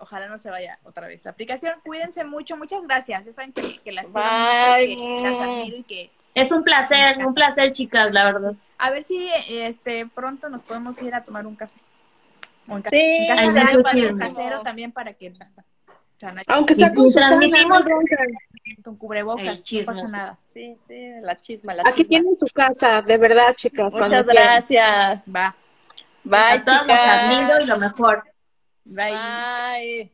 Ojalá no se vaya otra vez la aplicación. Cuídense mucho, muchas gracias. Ya saben que, que las quiero
Bye.
mucho, que las admiro y que
Es un placer, un placer, chicas, la verdad.
a ver si este pronto nos podemos ir a tomar un café. O en ca-
Sí,
en casa
Ay,
de
mucho
casero también para que o sea, no hay-
Aunque sea con
transmitimos-
con cubrebocas, no pasa nada.
Sí, sí, la chisma, la
Aquí
chisma.
tienen su casa, de verdad, chicas. cuando
Muchas
quieran.
gracias.
Va.
Bye,
a todas las
chicas.
admiro y lo mejor.
Bye.
Bye.